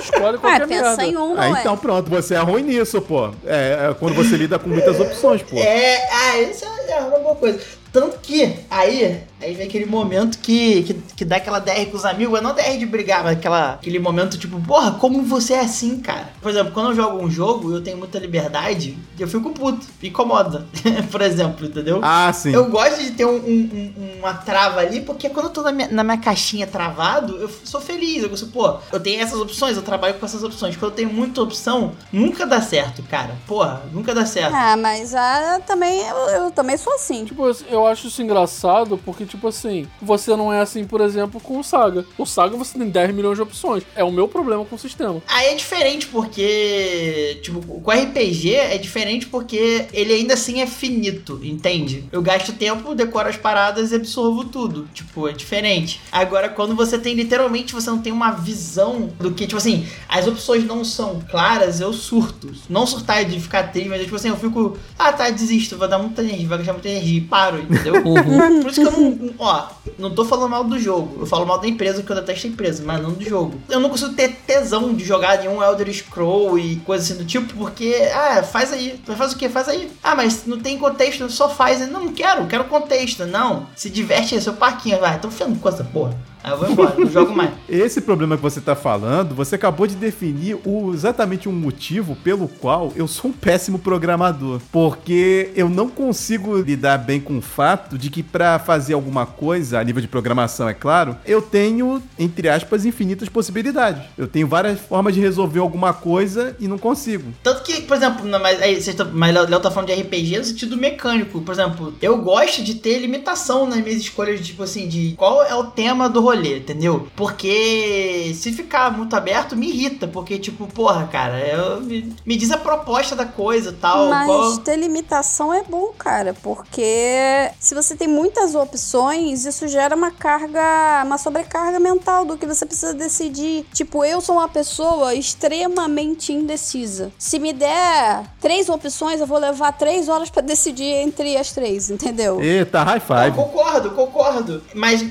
[SPEAKER 1] Escolhe
[SPEAKER 4] Ah,
[SPEAKER 1] qualquer
[SPEAKER 4] pensa
[SPEAKER 1] merda.
[SPEAKER 4] em um, não
[SPEAKER 2] Ah,
[SPEAKER 4] é?
[SPEAKER 2] então pronto, você é ruim nisso, pô. É, é quando você lida com muitas opções, pô.
[SPEAKER 3] É, ah, isso é é uma boa coisa. Tanto que, aí, aí vem aquele momento que, que, que dá aquela DR com os amigos, mas não DR de brigar, mas aquela, aquele momento tipo, porra, como você é assim, cara? Por exemplo, quando eu jogo um jogo e eu tenho muita liberdade, eu fico puto, me incomoda, (laughs) por exemplo, entendeu?
[SPEAKER 2] Ah, sim.
[SPEAKER 3] Eu gosto de ter um- um- um- uma trava ali, porque quando eu tô na minha, na minha caixinha travado, eu sou feliz. Eu gosto, pô, eu tenho essas opções, eu trabalho com essas opções. Quando eu tenho muita opção, nunca dá certo, cara. Porra, nunca dá certo.
[SPEAKER 4] Ah, mas ah, também eu, eu também sou assim.
[SPEAKER 1] Tipo, eu acho isso engraçado porque, tipo assim, você não é assim, por exemplo, com o Saga. O Saga você tem 10 milhões de opções. É o meu problema com o sistema.
[SPEAKER 3] Aí é diferente porque, tipo, com RPG é diferente porque ele ainda assim é finito, entende? Eu gasto tempo, decoro as paradas e absorvo tudo. Tipo, é diferente. Agora, quando você tem, literalmente, você não tem uma visão do que, tipo assim, as opções não são claras, eu surto. Não surtar de ficar triste, mas tipo assim, eu fico, ah, tá, desisto, vou dar muita energia, vai gastar muita energia e paro, entendeu? Por isso que eu não, ó, não tô falando mal do jogo. Eu falo mal da empresa, porque eu detesto a empresa, mas não do jogo. Eu não consigo ter tesão de jogar nenhum Elder Scroll e coisa assim do tipo, porque, ah, faz aí. Faz o quê? Faz aí. Ah, mas não tem contexto, só faz. Não, não quero, quero contexto. Não, se diverte aí, seu parquinho. Vai, tô ficando com essa porra. Aí eu vou embora, não jogo mais. (laughs)
[SPEAKER 2] Esse problema que você tá falando, você acabou de definir o, exatamente um motivo pelo qual eu sou um péssimo programador. Porque eu não consigo lidar bem com o fato de que pra fazer alguma coisa, a nível de programação, é claro, eu tenho, entre aspas, infinitas possibilidades. Eu tenho várias formas de resolver alguma coisa e não consigo.
[SPEAKER 3] Tanto que, por exemplo, na- mas, aí, tão- mas Léo Léo tá falando de RPG no sentido mecânico. Por exemplo, eu gosto de ter limitação nas minhas escolhas, tipo assim, de qual é o tema do rolê, entendeu? Porque se ficar muito aberto, me irrita. Porque, tipo, porra, cara, eu, me, me diz a proposta da coisa e tal.
[SPEAKER 4] Mas
[SPEAKER 3] qual-
[SPEAKER 4] ter limitação é bom, cara, porque se você tem muitas opções, isso gera uma carga, uma sobrecarga mental do que você precisa decidir. Tipo, eu sou uma pessoa extremamente indecisa. Se me der três opções, eu vou levar três horas pra decidir entre as três, entendeu?
[SPEAKER 2] Eita, high
[SPEAKER 3] Eu
[SPEAKER 2] five.
[SPEAKER 3] concordo, concordo. Mas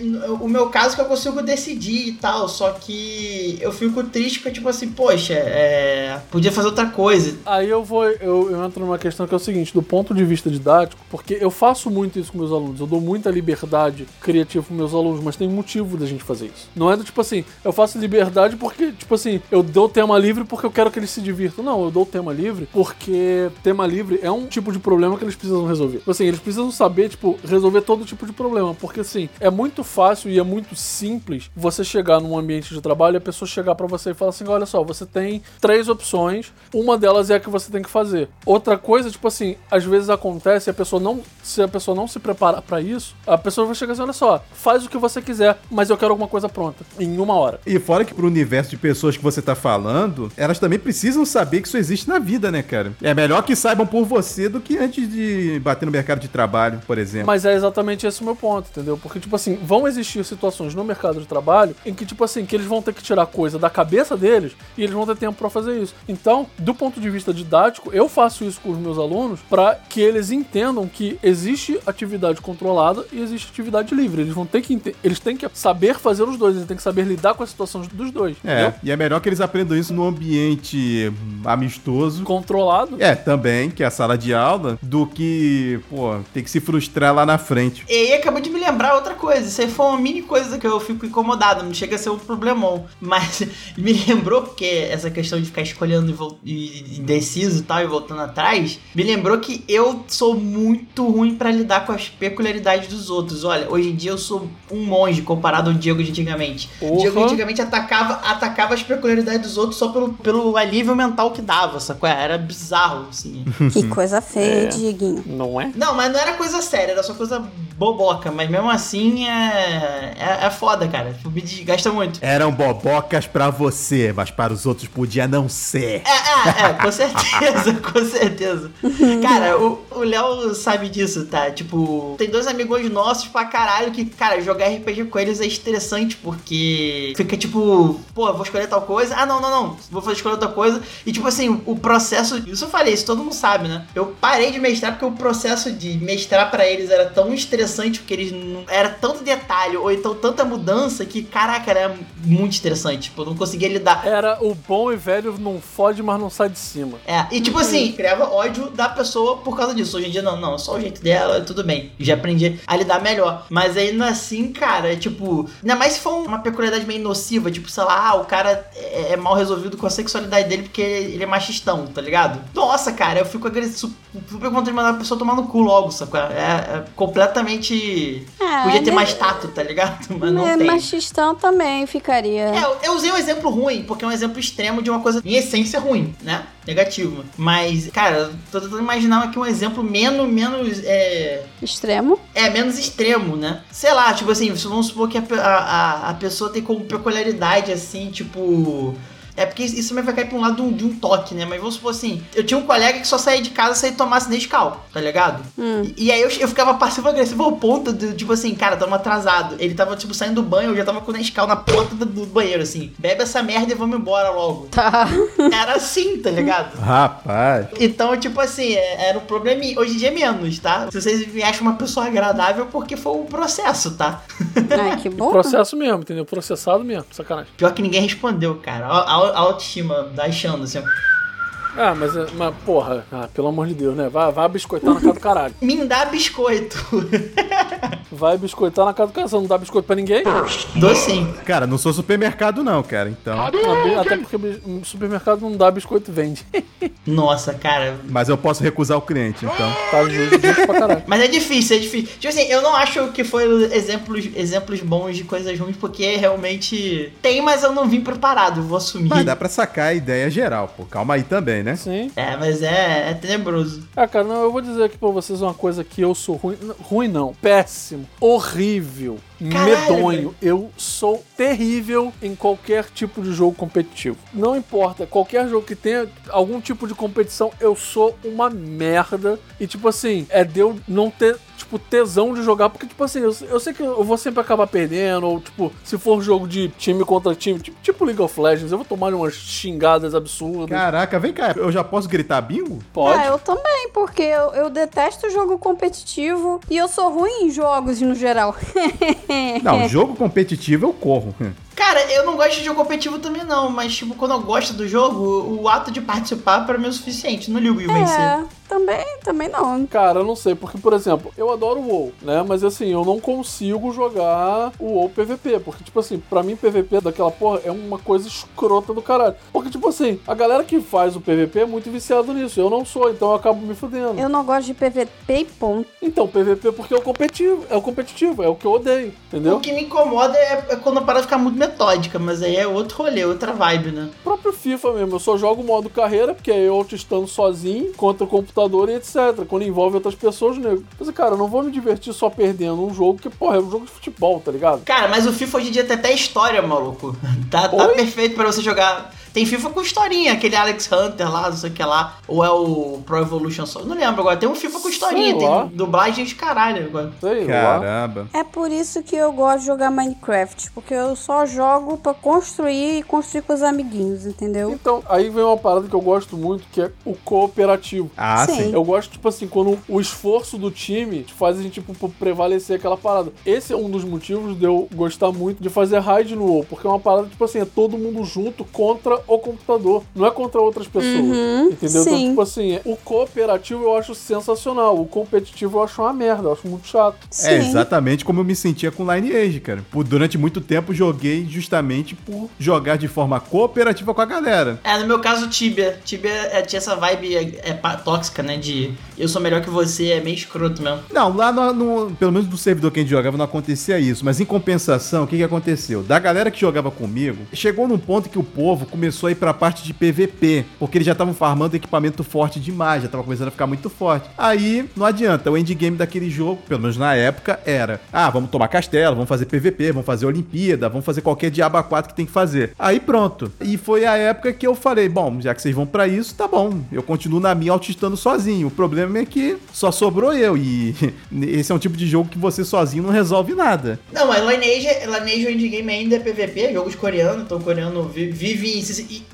[SPEAKER 3] o meu caso é que eu consigo decidir e tal. Só que eu fico triste porque, tipo assim, poxa, é, podia fazer outra coisa.
[SPEAKER 1] Aí eu vou, eu, eu entro numa questão que é o seguinte, do ponto de vista didático, porque eu faço muito isso com meus alunos, eu dou muita liberdade criativa com meus alunos, mas tem motivo da gente fazer isso. Não é do tipo assim, eu faço liberdade porque, tipo assim, eu dou tema livre porque eu quero que eles se divirtam. Não, eu dou tema livre porque tema livre é um tipo de problema que eles precisam resolver. Tipo assim, eles precisam saber, tipo, resolver todo tipo de problema, porque assim, é muito fácil e é muito simples você chegar num ambiente de trabalho e a pessoa chegar pra você e falar assim: olha só, você tem três opções, uma delas é a que você tem que fazer. Outra coisa, tipo assim, às vezes acontece a pessoa não. Se a pessoa não se preparar pra isso, a pessoa vai chegar assim: olha só, faz o que você quiser, mas eu quero alguma coisa pronta. Em uma hora.
[SPEAKER 2] E fora que pro universo de pessoas que você tá falando, elas também precisam saber que isso existe na vida, né, cara? É melhor que saibam por você do que antes de bater no mercado de trabalho, por exemplo.
[SPEAKER 1] Mas é exatamente esse o meu ponto, entendeu? Porque, tipo assim, vão existir situações no mercado de trabalho em que, tipo assim, que eles vão ter que tirar coisa da cabeça deles e eles vão ter tempo pra fazer isso. Então, do ponto de vista didático, eu faço isso com os meus alunos pra que eles entendam que existe atividade controlada e existe atividade livre. Eles vão ter que eles têm que saber fazer os dois, eles têm que saber lidar com as situações dos dois.
[SPEAKER 2] É,
[SPEAKER 1] entendeu?
[SPEAKER 2] e é melhor que eles aprendam isso num ambiente amistoso.
[SPEAKER 1] Controlado.
[SPEAKER 2] É, também, que é a sala de aula, do que, pô, ter que se frustrar lá na frente.
[SPEAKER 3] E aí acabou de me lembrar outra coisa. Isso aí foi uma mini coisa que eu fico incomodado. Não chega a ser um problemão. Mas (laughs) me lembrou, porque essa questão de ficar escolhendo e e indeciso e tal, e voltando atrás, me lembrou que eu sou muito ruim pra lidar com as peculiaridades dos outros. Olha, hoje em dia eu sou um monge comparado ao Diego de antigamente. O
[SPEAKER 1] Porra.
[SPEAKER 3] Diego antigamente atacava, atacava as peculiaridades dos outros só pelo, pelo alívio mental que dava, sacou? Era bizarro, assim. (laughs)
[SPEAKER 4] Que coisa feia,
[SPEAKER 1] É.
[SPEAKER 4] Diguinho.
[SPEAKER 1] Não é?
[SPEAKER 3] Não, mas não era coisa séria, era só coisa boboca. Mas mesmo assim é. É, é foda, cara. Tipo, me desgasta muito.
[SPEAKER 2] Eram bobocas pra você, mas para os outros podia não ser.
[SPEAKER 3] É, é, é, com certeza, (laughs) com certeza. Cara, o Léo sabe disso, tá? Tipo, tem dois amigos nossos pra caralho que, cara, jogar RPG com eles é estressante porque fica tipo, pô, vou escolher tal coisa. Ah, não, não, não, vou fazer escolher outra coisa. E tipo assim, o processo. Isso eu falei, isso todo mundo sabe, né? Eu parei de mestrar porque o processo de mestrar pra eles era tão estressante porque eles não. Era tanto detalhe, ou então tanta mudança que, caraca, era muito estressante. Tipo, eu não conseguia lidar.
[SPEAKER 1] Era o bom e velho não fode, mas não sai de cima.
[SPEAKER 3] É, e tipo assim, criava ódio da pessoa por causa disso. Hoje em dia, não, não, só o jeito dela, tudo bem. Já aprendi a lidar melhor. Mas ainda assim, cara, é tipo. Ainda mais se for uma peculiaridade meio nociva, tipo, sei lá, ah, o cara é, é mal resolvido com a sexualidade dele porque ele é machistão, tá ligado? Nossa, cara, eu fico agressivo. Super vontade de mandar a pessoa tomar no cu logo, sacou? É, é completamente.
[SPEAKER 4] É,
[SPEAKER 3] Podia ter
[SPEAKER 4] né?
[SPEAKER 3] mais tato, tá ligado? (laughs) Mas não
[SPEAKER 4] É,
[SPEAKER 3] tem.
[SPEAKER 4] machistão também ficaria.
[SPEAKER 3] É, eu- eu usei um exemplo ruim, porque é um exemplo extremo de uma coisa em essência ruim, né? Negativo. Mas, cara, eu tô tentando imaginar aqui um exemplo menos, menos, é,
[SPEAKER 4] Extremo.
[SPEAKER 3] é, menos extremo, né? Sei lá, tipo assim, vamos supor que a, a, a pessoa tem como peculiaridade, assim, tipo... É porque isso também vai cair pra um lado de um, de um toque, né? Mas vamos supor assim, eu tinha um colega que só saía de casa se ele tomasse Nescau, tá ligado? E, e aí eu, eu ficava passivo-agressivo ao ponto de, tipo assim, cara, tamo atrasado. Ele tava, tipo, saindo do banho, eu já tava com o Nescau na porta do, do banheiro, assim. Bebe essa merda e vamos embora logo.
[SPEAKER 4] Tá. (laughs)
[SPEAKER 3] Era assim, tá ligado?
[SPEAKER 2] Rapaz.
[SPEAKER 3] Então, tipo assim, é- era um probleminha. Hoje em dia é menos, tá? Se vocês me acham uma pessoa agradável, porque foi um processo, tá?
[SPEAKER 4] Ai, que (laughs) bom.
[SPEAKER 1] Processo mesmo, entendeu? Processado mesmo, sacanagem.
[SPEAKER 3] Pior que ninguém respondeu, cara. A, a- a autoestima assim.
[SPEAKER 1] Ah, mas, é- mas porra, ah, pelo amor de Deus, né? Vai, vai biscoitar na casa do caralho. (laughs)
[SPEAKER 3] Me dá biscoito. (laughs)
[SPEAKER 1] Vai biscoitar na casa do caralho. Você não dá biscoito pra ninguém?
[SPEAKER 3] Dou sim.
[SPEAKER 2] Cara, não sou supermercado não, cara, então...
[SPEAKER 1] Até porque o supermercado não dá biscoito vende. (laughs)
[SPEAKER 3] Nossa, cara.
[SPEAKER 2] Mas eu posso recusar o cliente, então.
[SPEAKER 1] Tá justo, justo pra caralho.
[SPEAKER 3] Mas é difícil, é difícil. Tipo assim, eu não acho que foi exemplos, exemplos bons de coisas ruins, porque realmente tem, mas eu não vim preparado, eu vou assumir.
[SPEAKER 2] Mas dá pra sacar a ideia geral, pô. Calma aí também, né?
[SPEAKER 1] Sim.
[SPEAKER 3] É, mas é, é tenebroso.
[SPEAKER 1] Ah, cara, não, eu vou dizer aqui pra vocês uma coisa que eu sou ruim. Ruim não, péssimo, horrível,
[SPEAKER 3] Caralho,
[SPEAKER 1] medonho. Eu sou terrível em qualquer tipo de jogo competitivo. Não importa, qualquer jogo que tenha algum tipo de competição, eu sou uma merda. E tipo assim, é de eu não ter. Tipo, tesão de jogar, porque, tipo assim, eu, eu sei que eu vou sempre acabar perdendo, ou, tipo, se for jogo de time contra time, tipo, tipo League of Legends, eu vou tomar umas xingadas absurdas.
[SPEAKER 2] Caraca, vem cá, eu já posso gritar bingo?
[SPEAKER 1] Pode.
[SPEAKER 4] Ah, eu também, porque eu, eu detesto jogo competitivo e eu sou ruim em jogos no geral. (laughs) (laughs)
[SPEAKER 2] Não, jogo competitivo eu corro.
[SPEAKER 3] Cara, eu não gosto de jogo competitivo também não, mas tipo, quando eu gosto do jogo, o ato de participar pra mim é o suficiente. Não ligo em vencer.
[SPEAKER 4] É, também, também não.
[SPEAKER 1] Cara, eu não sei, porque, por exemplo, eu adoro o WoW, né? Mas assim, eu não consigo jogar o WoW PVP. Porque, tipo assim, pra mim, PVP daquela porra é uma coisa escrota do caralho. Porque, tipo assim, a galera que faz o PVP é muito viciada nisso. Eu não sou, então eu acabo me fudendo.
[SPEAKER 4] Eu não gosto de PVP e ponto.
[SPEAKER 1] Então, PVP porque é o competitivo, é o competitivo, é o que eu odeio, entendeu?
[SPEAKER 3] O que me incomoda é, é quando a parada fica muito metódica, mas aí é outro rolê, outra vibe, né?
[SPEAKER 1] O próprio FIFA mesmo, eu só jogo o modo carreira, porque é eu estando sozinho contra o computador e etc. Quando envolve outras pessoas, nego. Mas, cara, eu não vou me divertir só perdendo um jogo, que, porra, é um jogo de futebol, tá ligado?
[SPEAKER 3] Cara, mas o FIFA hoje em dia tem até história, maluco. (laughs) Tá, tá perfeito pra você jogar. Tem FIFA com historinha, aquele Alex Hunter lá, não sei o que lá. Ou é o Pro Evolution Soccer, não lembro agora. Tem um FIFA com historinha, tem dublagem de caralho agora.
[SPEAKER 1] Sei.
[SPEAKER 2] Caramba.
[SPEAKER 4] É por isso que eu gosto de jogar Minecraft, porque eu só jogo pra construir e construir com os amiguinhos, entendeu?
[SPEAKER 1] Então, aí vem uma parada que eu gosto muito, que é o cooperativo.
[SPEAKER 2] Ah,
[SPEAKER 4] Sim.
[SPEAKER 2] sim.
[SPEAKER 1] Eu gosto, tipo assim, quando o esforço do time faz a gente, tipo, prevalecer aquela parada. Esse é um dos motivos de eu gostar muito de fazer raid no WoW, porque é uma parada, tipo assim, é todo mundo junto contra o computador, não é contra outras pessoas,
[SPEAKER 4] Uhum,
[SPEAKER 1] entendeu? Então,
[SPEAKER 4] sim.
[SPEAKER 1] tipo assim, o cooperativo eu acho sensacional, o competitivo eu acho uma merda, eu acho muito chato.
[SPEAKER 2] É exatamente como eu me sentia com Lineage, cara. Por, durante muito tempo joguei justamente por jogar de forma cooperativa com a galera.
[SPEAKER 3] É, no meu caso, Tibia. Tibia é, tinha essa vibe é, é, tóxica, né? De eu sou melhor que você, é meio escroto mesmo.
[SPEAKER 2] Não, lá no, no- pelo menos no servidor que a gente jogava não acontecia isso, mas em compensação, o que, que aconteceu? Da galera que jogava comigo, chegou num ponto que o povo começou a ir pra parte de PVP, porque eles já estavam farmando equipamento forte demais, já tava começando a ficar muito forte. Aí, não adianta, o endgame daquele jogo, pelo menos na época, era: ah, vamos tomar castelo, vamos fazer PVP, vamos fazer Olimpíada, vamos fazer qualquer diabo a 4 que tem que fazer. Aí pronto. E foi a época que eu falei: bom, já que vocês vão pra isso, tá bom, eu continuo na minha autistando sozinho. O problema é que só sobrou eu, e (laughs) esse é um tipo de jogo que você sozinho não resolve nada.
[SPEAKER 3] Não, mas Lineage, Lineage o endgame ainda é PVP, jogos coreanos, então o coreano vi- vive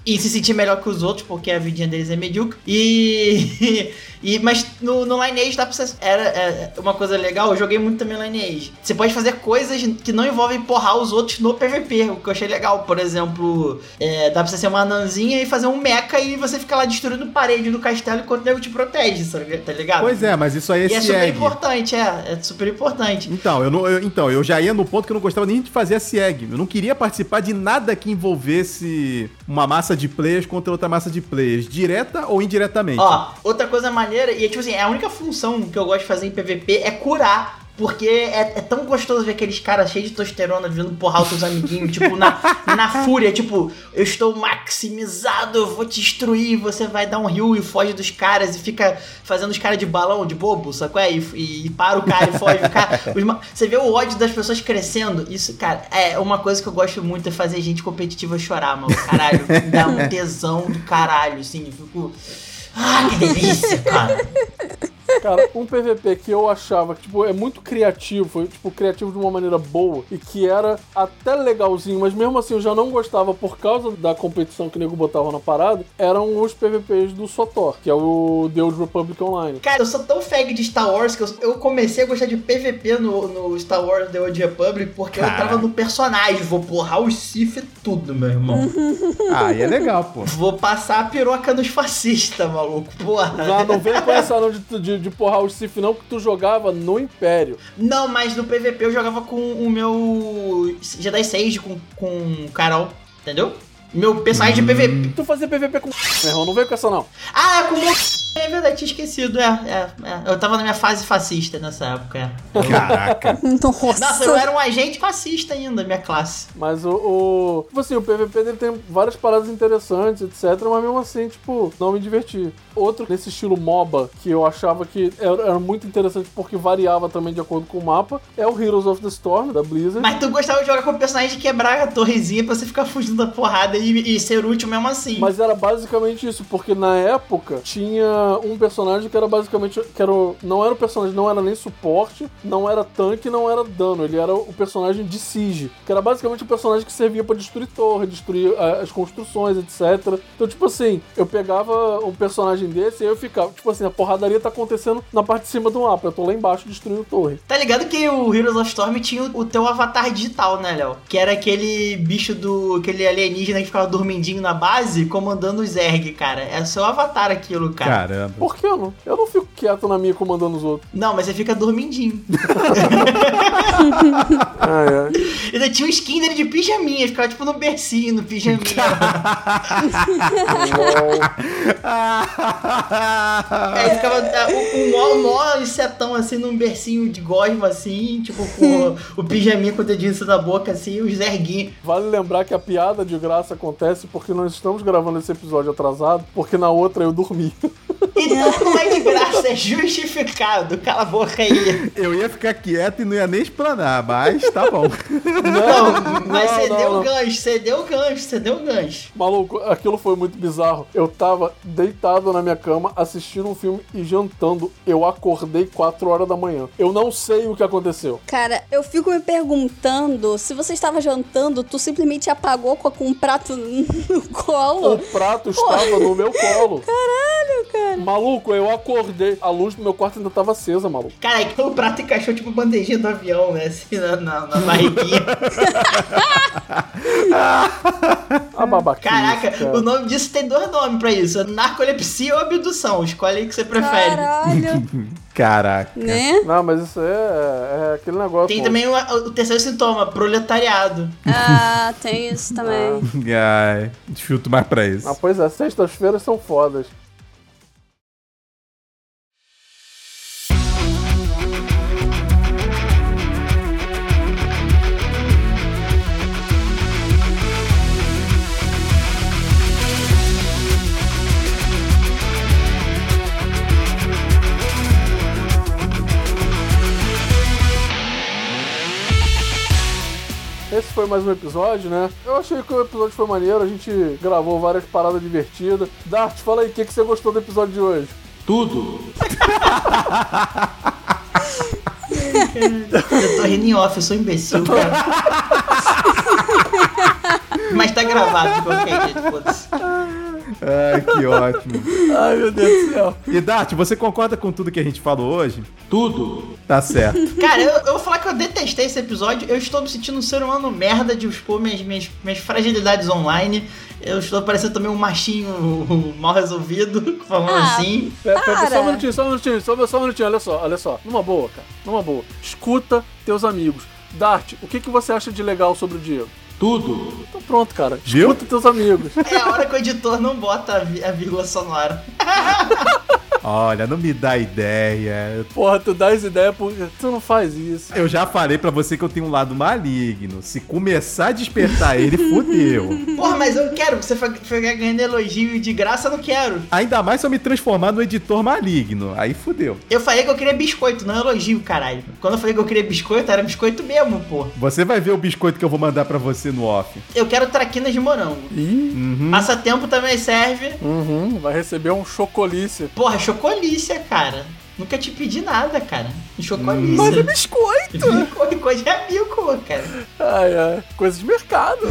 [SPEAKER 3] em se, sentir melhor que os outros, porque a vidinha deles é medíocre. E. (laughs) e mas no, no Lineage dá pra você. Era é, uma coisa legal, eu joguei muito também Lineage. Você pode fazer coisas que não envolvem porrar os outros no PVP, o que eu achei legal. Por exemplo, é, dá pra você ser uma anãzinha e fazer um mecha e você fica lá destruindo parede do castelo enquanto o nego te protege, tá ligado?
[SPEAKER 2] Pois é, mas isso aí é
[SPEAKER 3] E é super
[SPEAKER 2] SIEG.
[SPEAKER 3] importante, é, é super importante.
[SPEAKER 2] Então eu, não, eu- então, eu já ia no ponto que eu não gostava nem de fazer a SIEG. Eu não queria participar de nada que envolvesse uma massa de players contra outra massa de players, direta ou indiretamente.
[SPEAKER 3] Ó, outra coisa maneira, e é tipo assim, a única função que eu gosto de fazer em PVP é curar. Porque é, é tão gostoso ver aqueles caras cheios de testosterona vindo porrar os teus amiguinhos, tipo, na, (laughs) na fúria, tipo, eu estou maximizado, eu vou te destruir, você vai dar um rio e foge dos caras e fica fazendo os caras de balão, de bobo, sacou? É? E, e, e para o cara e foge. O cara, (laughs) os você vê o ódio das pessoas crescendo. Isso, cara, é uma coisa que eu gosto muito é fazer gente competitiva chorar, mano. Caralho, dá um (laughs) tesão do caralho, assim, eu fico. Ah, que delícia, cara.
[SPEAKER 1] Cara, um PVP que eu achava que, tipo, é muito criativo, foi, tipo, criativo de uma maneira boa e que era até legalzinho, mas mesmo assim eu já não gostava por causa da competição que o nego botava na parada, eram os PVPs do Sotor, que é o The Old Republic Online.
[SPEAKER 3] Cara, eu sou tão fag de Star Wars que eu, eu comecei a gostar de PVP no, no Star Wars The Old Republic porque eu entrava no personagem. Vou porrar os Sith e tudo, meu irmão. (laughs)
[SPEAKER 2] Ah, aí é legal, pô.
[SPEAKER 3] Vou passar a piroca nos fascistas, maluco. Porra.
[SPEAKER 1] Já não vem com essa não de, de, de porrar os Sith não, que tu jogava no Império.
[SPEAKER 3] Não, mas no PVP eu jogava com o meu Jedi Sage, com, com Carol, entendeu? Meu personagem de PVP.
[SPEAKER 1] Tu fazia PVP com meu irmão, não veio com essa não.
[SPEAKER 3] Ah, é com o. É verdade, tinha esquecido, é, é, é. Eu tava na minha fase fascista nessa época, é.
[SPEAKER 2] Caraca. (laughs)
[SPEAKER 4] Nossa.
[SPEAKER 3] Nossa, eu era um agente fascista ainda, minha classe.
[SPEAKER 1] Mas o, o. Tipo assim, o PVP dele tem várias paradas interessantes, etc. Mas mesmo assim, tipo, não me diverti. Outro nesse estilo MOBA que eu achava que era, era muito interessante porque variava também de acordo com o mapa é o Heroes of the Storm, da Blizzard.
[SPEAKER 3] Mas tu gostava de jogar com o personagem de quebrar a torrezinha pra você ficar fugindo da porrada e, e ser útil mesmo assim.
[SPEAKER 1] Mas era basicamente isso, porque na época tinha um personagem que era basicamente. Que era, não era o personagem, não era nem suporte, não era tanque, não era dano. Ele era o personagem de Siege, que era basicamente o personagem que servia pra destruir torre, destruir ah, as construções, etc. Então, tipo assim, eu pegava um personagem desse e aí eu ficava, tipo assim, a porradaria tá acontecendo na parte de cima do mapa. Eu tô lá embaixo destruindo torre.
[SPEAKER 3] Tá ligado que o Heroes of Storm tinha o, teu avatar digital, né, Léo? Que era aquele bicho do. aquele alienígena que ficava dormindinho na base comandando os Zerg, cara. É o seu avatar aquilo, cara.
[SPEAKER 2] Caramba.
[SPEAKER 1] Por que eu não? Eu não fico quieto na minha comandando os outros.
[SPEAKER 3] Não, mas você fica dormindinho. (laughs)
[SPEAKER 1] Ai, ai.
[SPEAKER 3] Ainda tinha um skin dele de pijaminha, ficava tipo no bercinho, no pijaminha. (laughs) Aí ficava ah, o, o mó, o mó insetão assim num bercinho de gosma assim, tipo com o, o pijaminha com o dedinho assim na boca assim, os erguinhos.
[SPEAKER 1] Vale lembrar que a piada de graça acontece porque nós estamos gravando esse episódio atrasado, porque na outra eu dormi. (laughs)
[SPEAKER 3] Então não é de graça, é justificado. Cala a boca aí.
[SPEAKER 2] Eu ia ficar quieto e não ia nem explanar, mas tá bom.
[SPEAKER 3] Não, mas
[SPEAKER 1] não,
[SPEAKER 3] você
[SPEAKER 1] não,
[SPEAKER 3] deu
[SPEAKER 1] não.
[SPEAKER 3] o gancho, você deu o gancho, você deu o gancho.
[SPEAKER 1] Maluco, aquilo foi muito bizarro. Eu tava deitado na minha cama assistindo um filme e jantando. Eu acordei 4 horas da manhã. Eu não sei o que aconteceu.
[SPEAKER 4] Cara, eu fico me perguntando se você estava jantando, tu simplesmente apagou com, com um prato (laughs) no colo.
[SPEAKER 1] O prato estava no meu colo.
[SPEAKER 4] Caralho, cara.
[SPEAKER 1] Maluco, eu acordei. A luz do meu quarto ainda tava acesa, maluco.
[SPEAKER 3] Cara, aí o prato encaixou tipo bandejinha do avião, né? Assim, na, na, na barriguinha. (laughs)
[SPEAKER 1] A babaquice.
[SPEAKER 3] Caraca,
[SPEAKER 1] cara.
[SPEAKER 3] o nome disso tem dois nomes pra isso: narcolepsia ou abdução. Escolhe aí o que você prefere.
[SPEAKER 4] Caralho, (laughs)
[SPEAKER 2] Caraca.
[SPEAKER 4] né?
[SPEAKER 1] Não, mas isso é, é aquele negócio.
[SPEAKER 3] Tem
[SPEAKER 1] pô.
[SPEAKER 3] também o, o terceiro sintoma, proletariado.
[SPEAKER 4] Ah, tem isso também. (laughs)
[SPEAKER 2] Ai, desfruto mais pra isso.
[SPEAKER 1] Ah, pois é, sextas-feiras são fodas. Esse foi mais um episódio, né? Eu achei que o episódio foi maneiro, a gente gravou várias paradas divertidas. Dart, fala aí, o que, que você gostou do episódio de hoje?
[SPEAKER 6] Tudo.
[SPEAKER 3] Eu tô rindo em off, eu sou imbecil, cara. (laughs) Mas tá gravado de qualquer jeito, foda-se.
[SPEAKER 2] Ai, que ótimo.
[SPEAKER 1] Ai, meu Deus do céu.
[SPEAKER 2] E Dart, você concorda com tudo que a gente falou hoje?
[SPEAKER 6] Tudo.
[SPEAKER 2] Tá certo. (laughs)
[SPEAKER 3] Cara, eu, eu vou falar que eu detestei esse episódio. Eu estou me sentindo um ser humano merda de expor minhas, minhas, minhas fragilidades online. Eu estou parecendo também um machinho (laughs) mal resolvido, falando
[SPEAKER 4] Ah,
[SPEAKER 3] assim.
[SPEAKER 1] Pera, pera, só um minutinho, só um minutinho, só, só um minutinho, olha só, olha só. Numa boa, cara, numa boa. Escuta teus amigos. Dart, o que, que você acha de legal sobre o Diego?
[SPEAKER 6] Tudo.
[SPEAKER 1] Então pronto, cara.
[SPEAKER 2] Viu?
[SPEAKER 1] Escuta teus amigos.
[SPEAKER 3] É a hora que o editor não bota a vírgula sonora. (laughs)
[SPEAKER 2] Olha, não me dá ideia.
[SPEAKER 1] Porra, tu dá as ideias porque tu não faz isso.
[SPEAKER 2] Eu já falei pra você que eu tenho um lado maligno. Se começar a despertar ele, fudeu.
[SPEAKER 3] Porra, mas eu quero que você ficar ganhando elogio de graça, eu não quero.
[SPEAKER 2] Ainda mais se eu me transformar no editor maligno. Aí fudeu.
[SPEAKER 3] Eu falei que eu queria biscoito, não elogio, caralho. Quando eu falei que eu queria biscoito, era biscoito mesmo, pô.
[SPEAKER 2] Você vai ver o biscoito que eu vou mandar pra você no off.
[SPEAKER 3] Eu quero traquinas de morango.
[SPEAKER 1] Ih,
[SPEAKER 2] Uhum.
[SPEAKER 3] Passatempo também serve.
[SPEAKER 1] uhum, vai receber um chocolice.
[SPEAKER 3] Porra, chocolícia, cara. Nunca te pedi nada, cara. Chocolícia.
[SPEAKER 1] Mas é biscoito!
[SPEAKER 3] Bico, coisa de amigo, cara.
[SPEAKER 1] Ai, ai, coisa de mercado.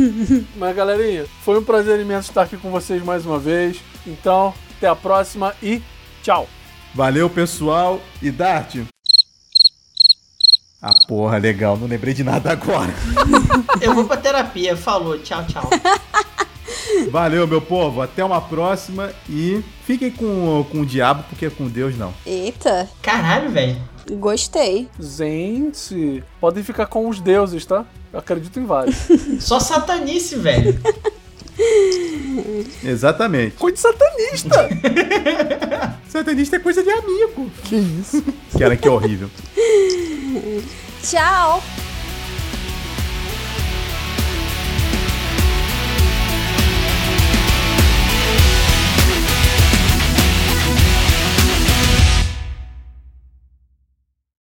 [SPEAKER 1] (laughs) Mas galerinha, foi um prazer imenso estar aqui com vocês mais uma vez. Então, até a próxima e tchau.
[SPEAKER 2] Valeu, pessoal. E Dart? Ah, porra, legal. Não lembrei de nada agora. (laughs)
[SPEAKER 3] Eu vou pra terapia. Falou, tchau, tchau. (laughs)
[SPEAKER 2] Valeu, meu povo. Até uma próxima. E fiquem com, com o diabo, porque com Deus não.
[SPEAKER 4] Eita,
[SPEAKER 3] Caralho, velho.
[SPEAKER 4] gostei.
[SPEAKER 1] Gente, podem ficar com os deuses, tá? Eu acredito em vários. (laughs)
[SPEAKER 3] Só satanice, velho. (laughs)
[SPEAKER 2] Exatamente.
[SPEAKER 1] Coisa de satanista! (laughs)
[SPEAKER 2] Satanista é coisa de amigo.
[SPEAKER 1] que isso?
[SPEAKER 2] Cara, que horrível.
[SPEAKER 4] Tchau.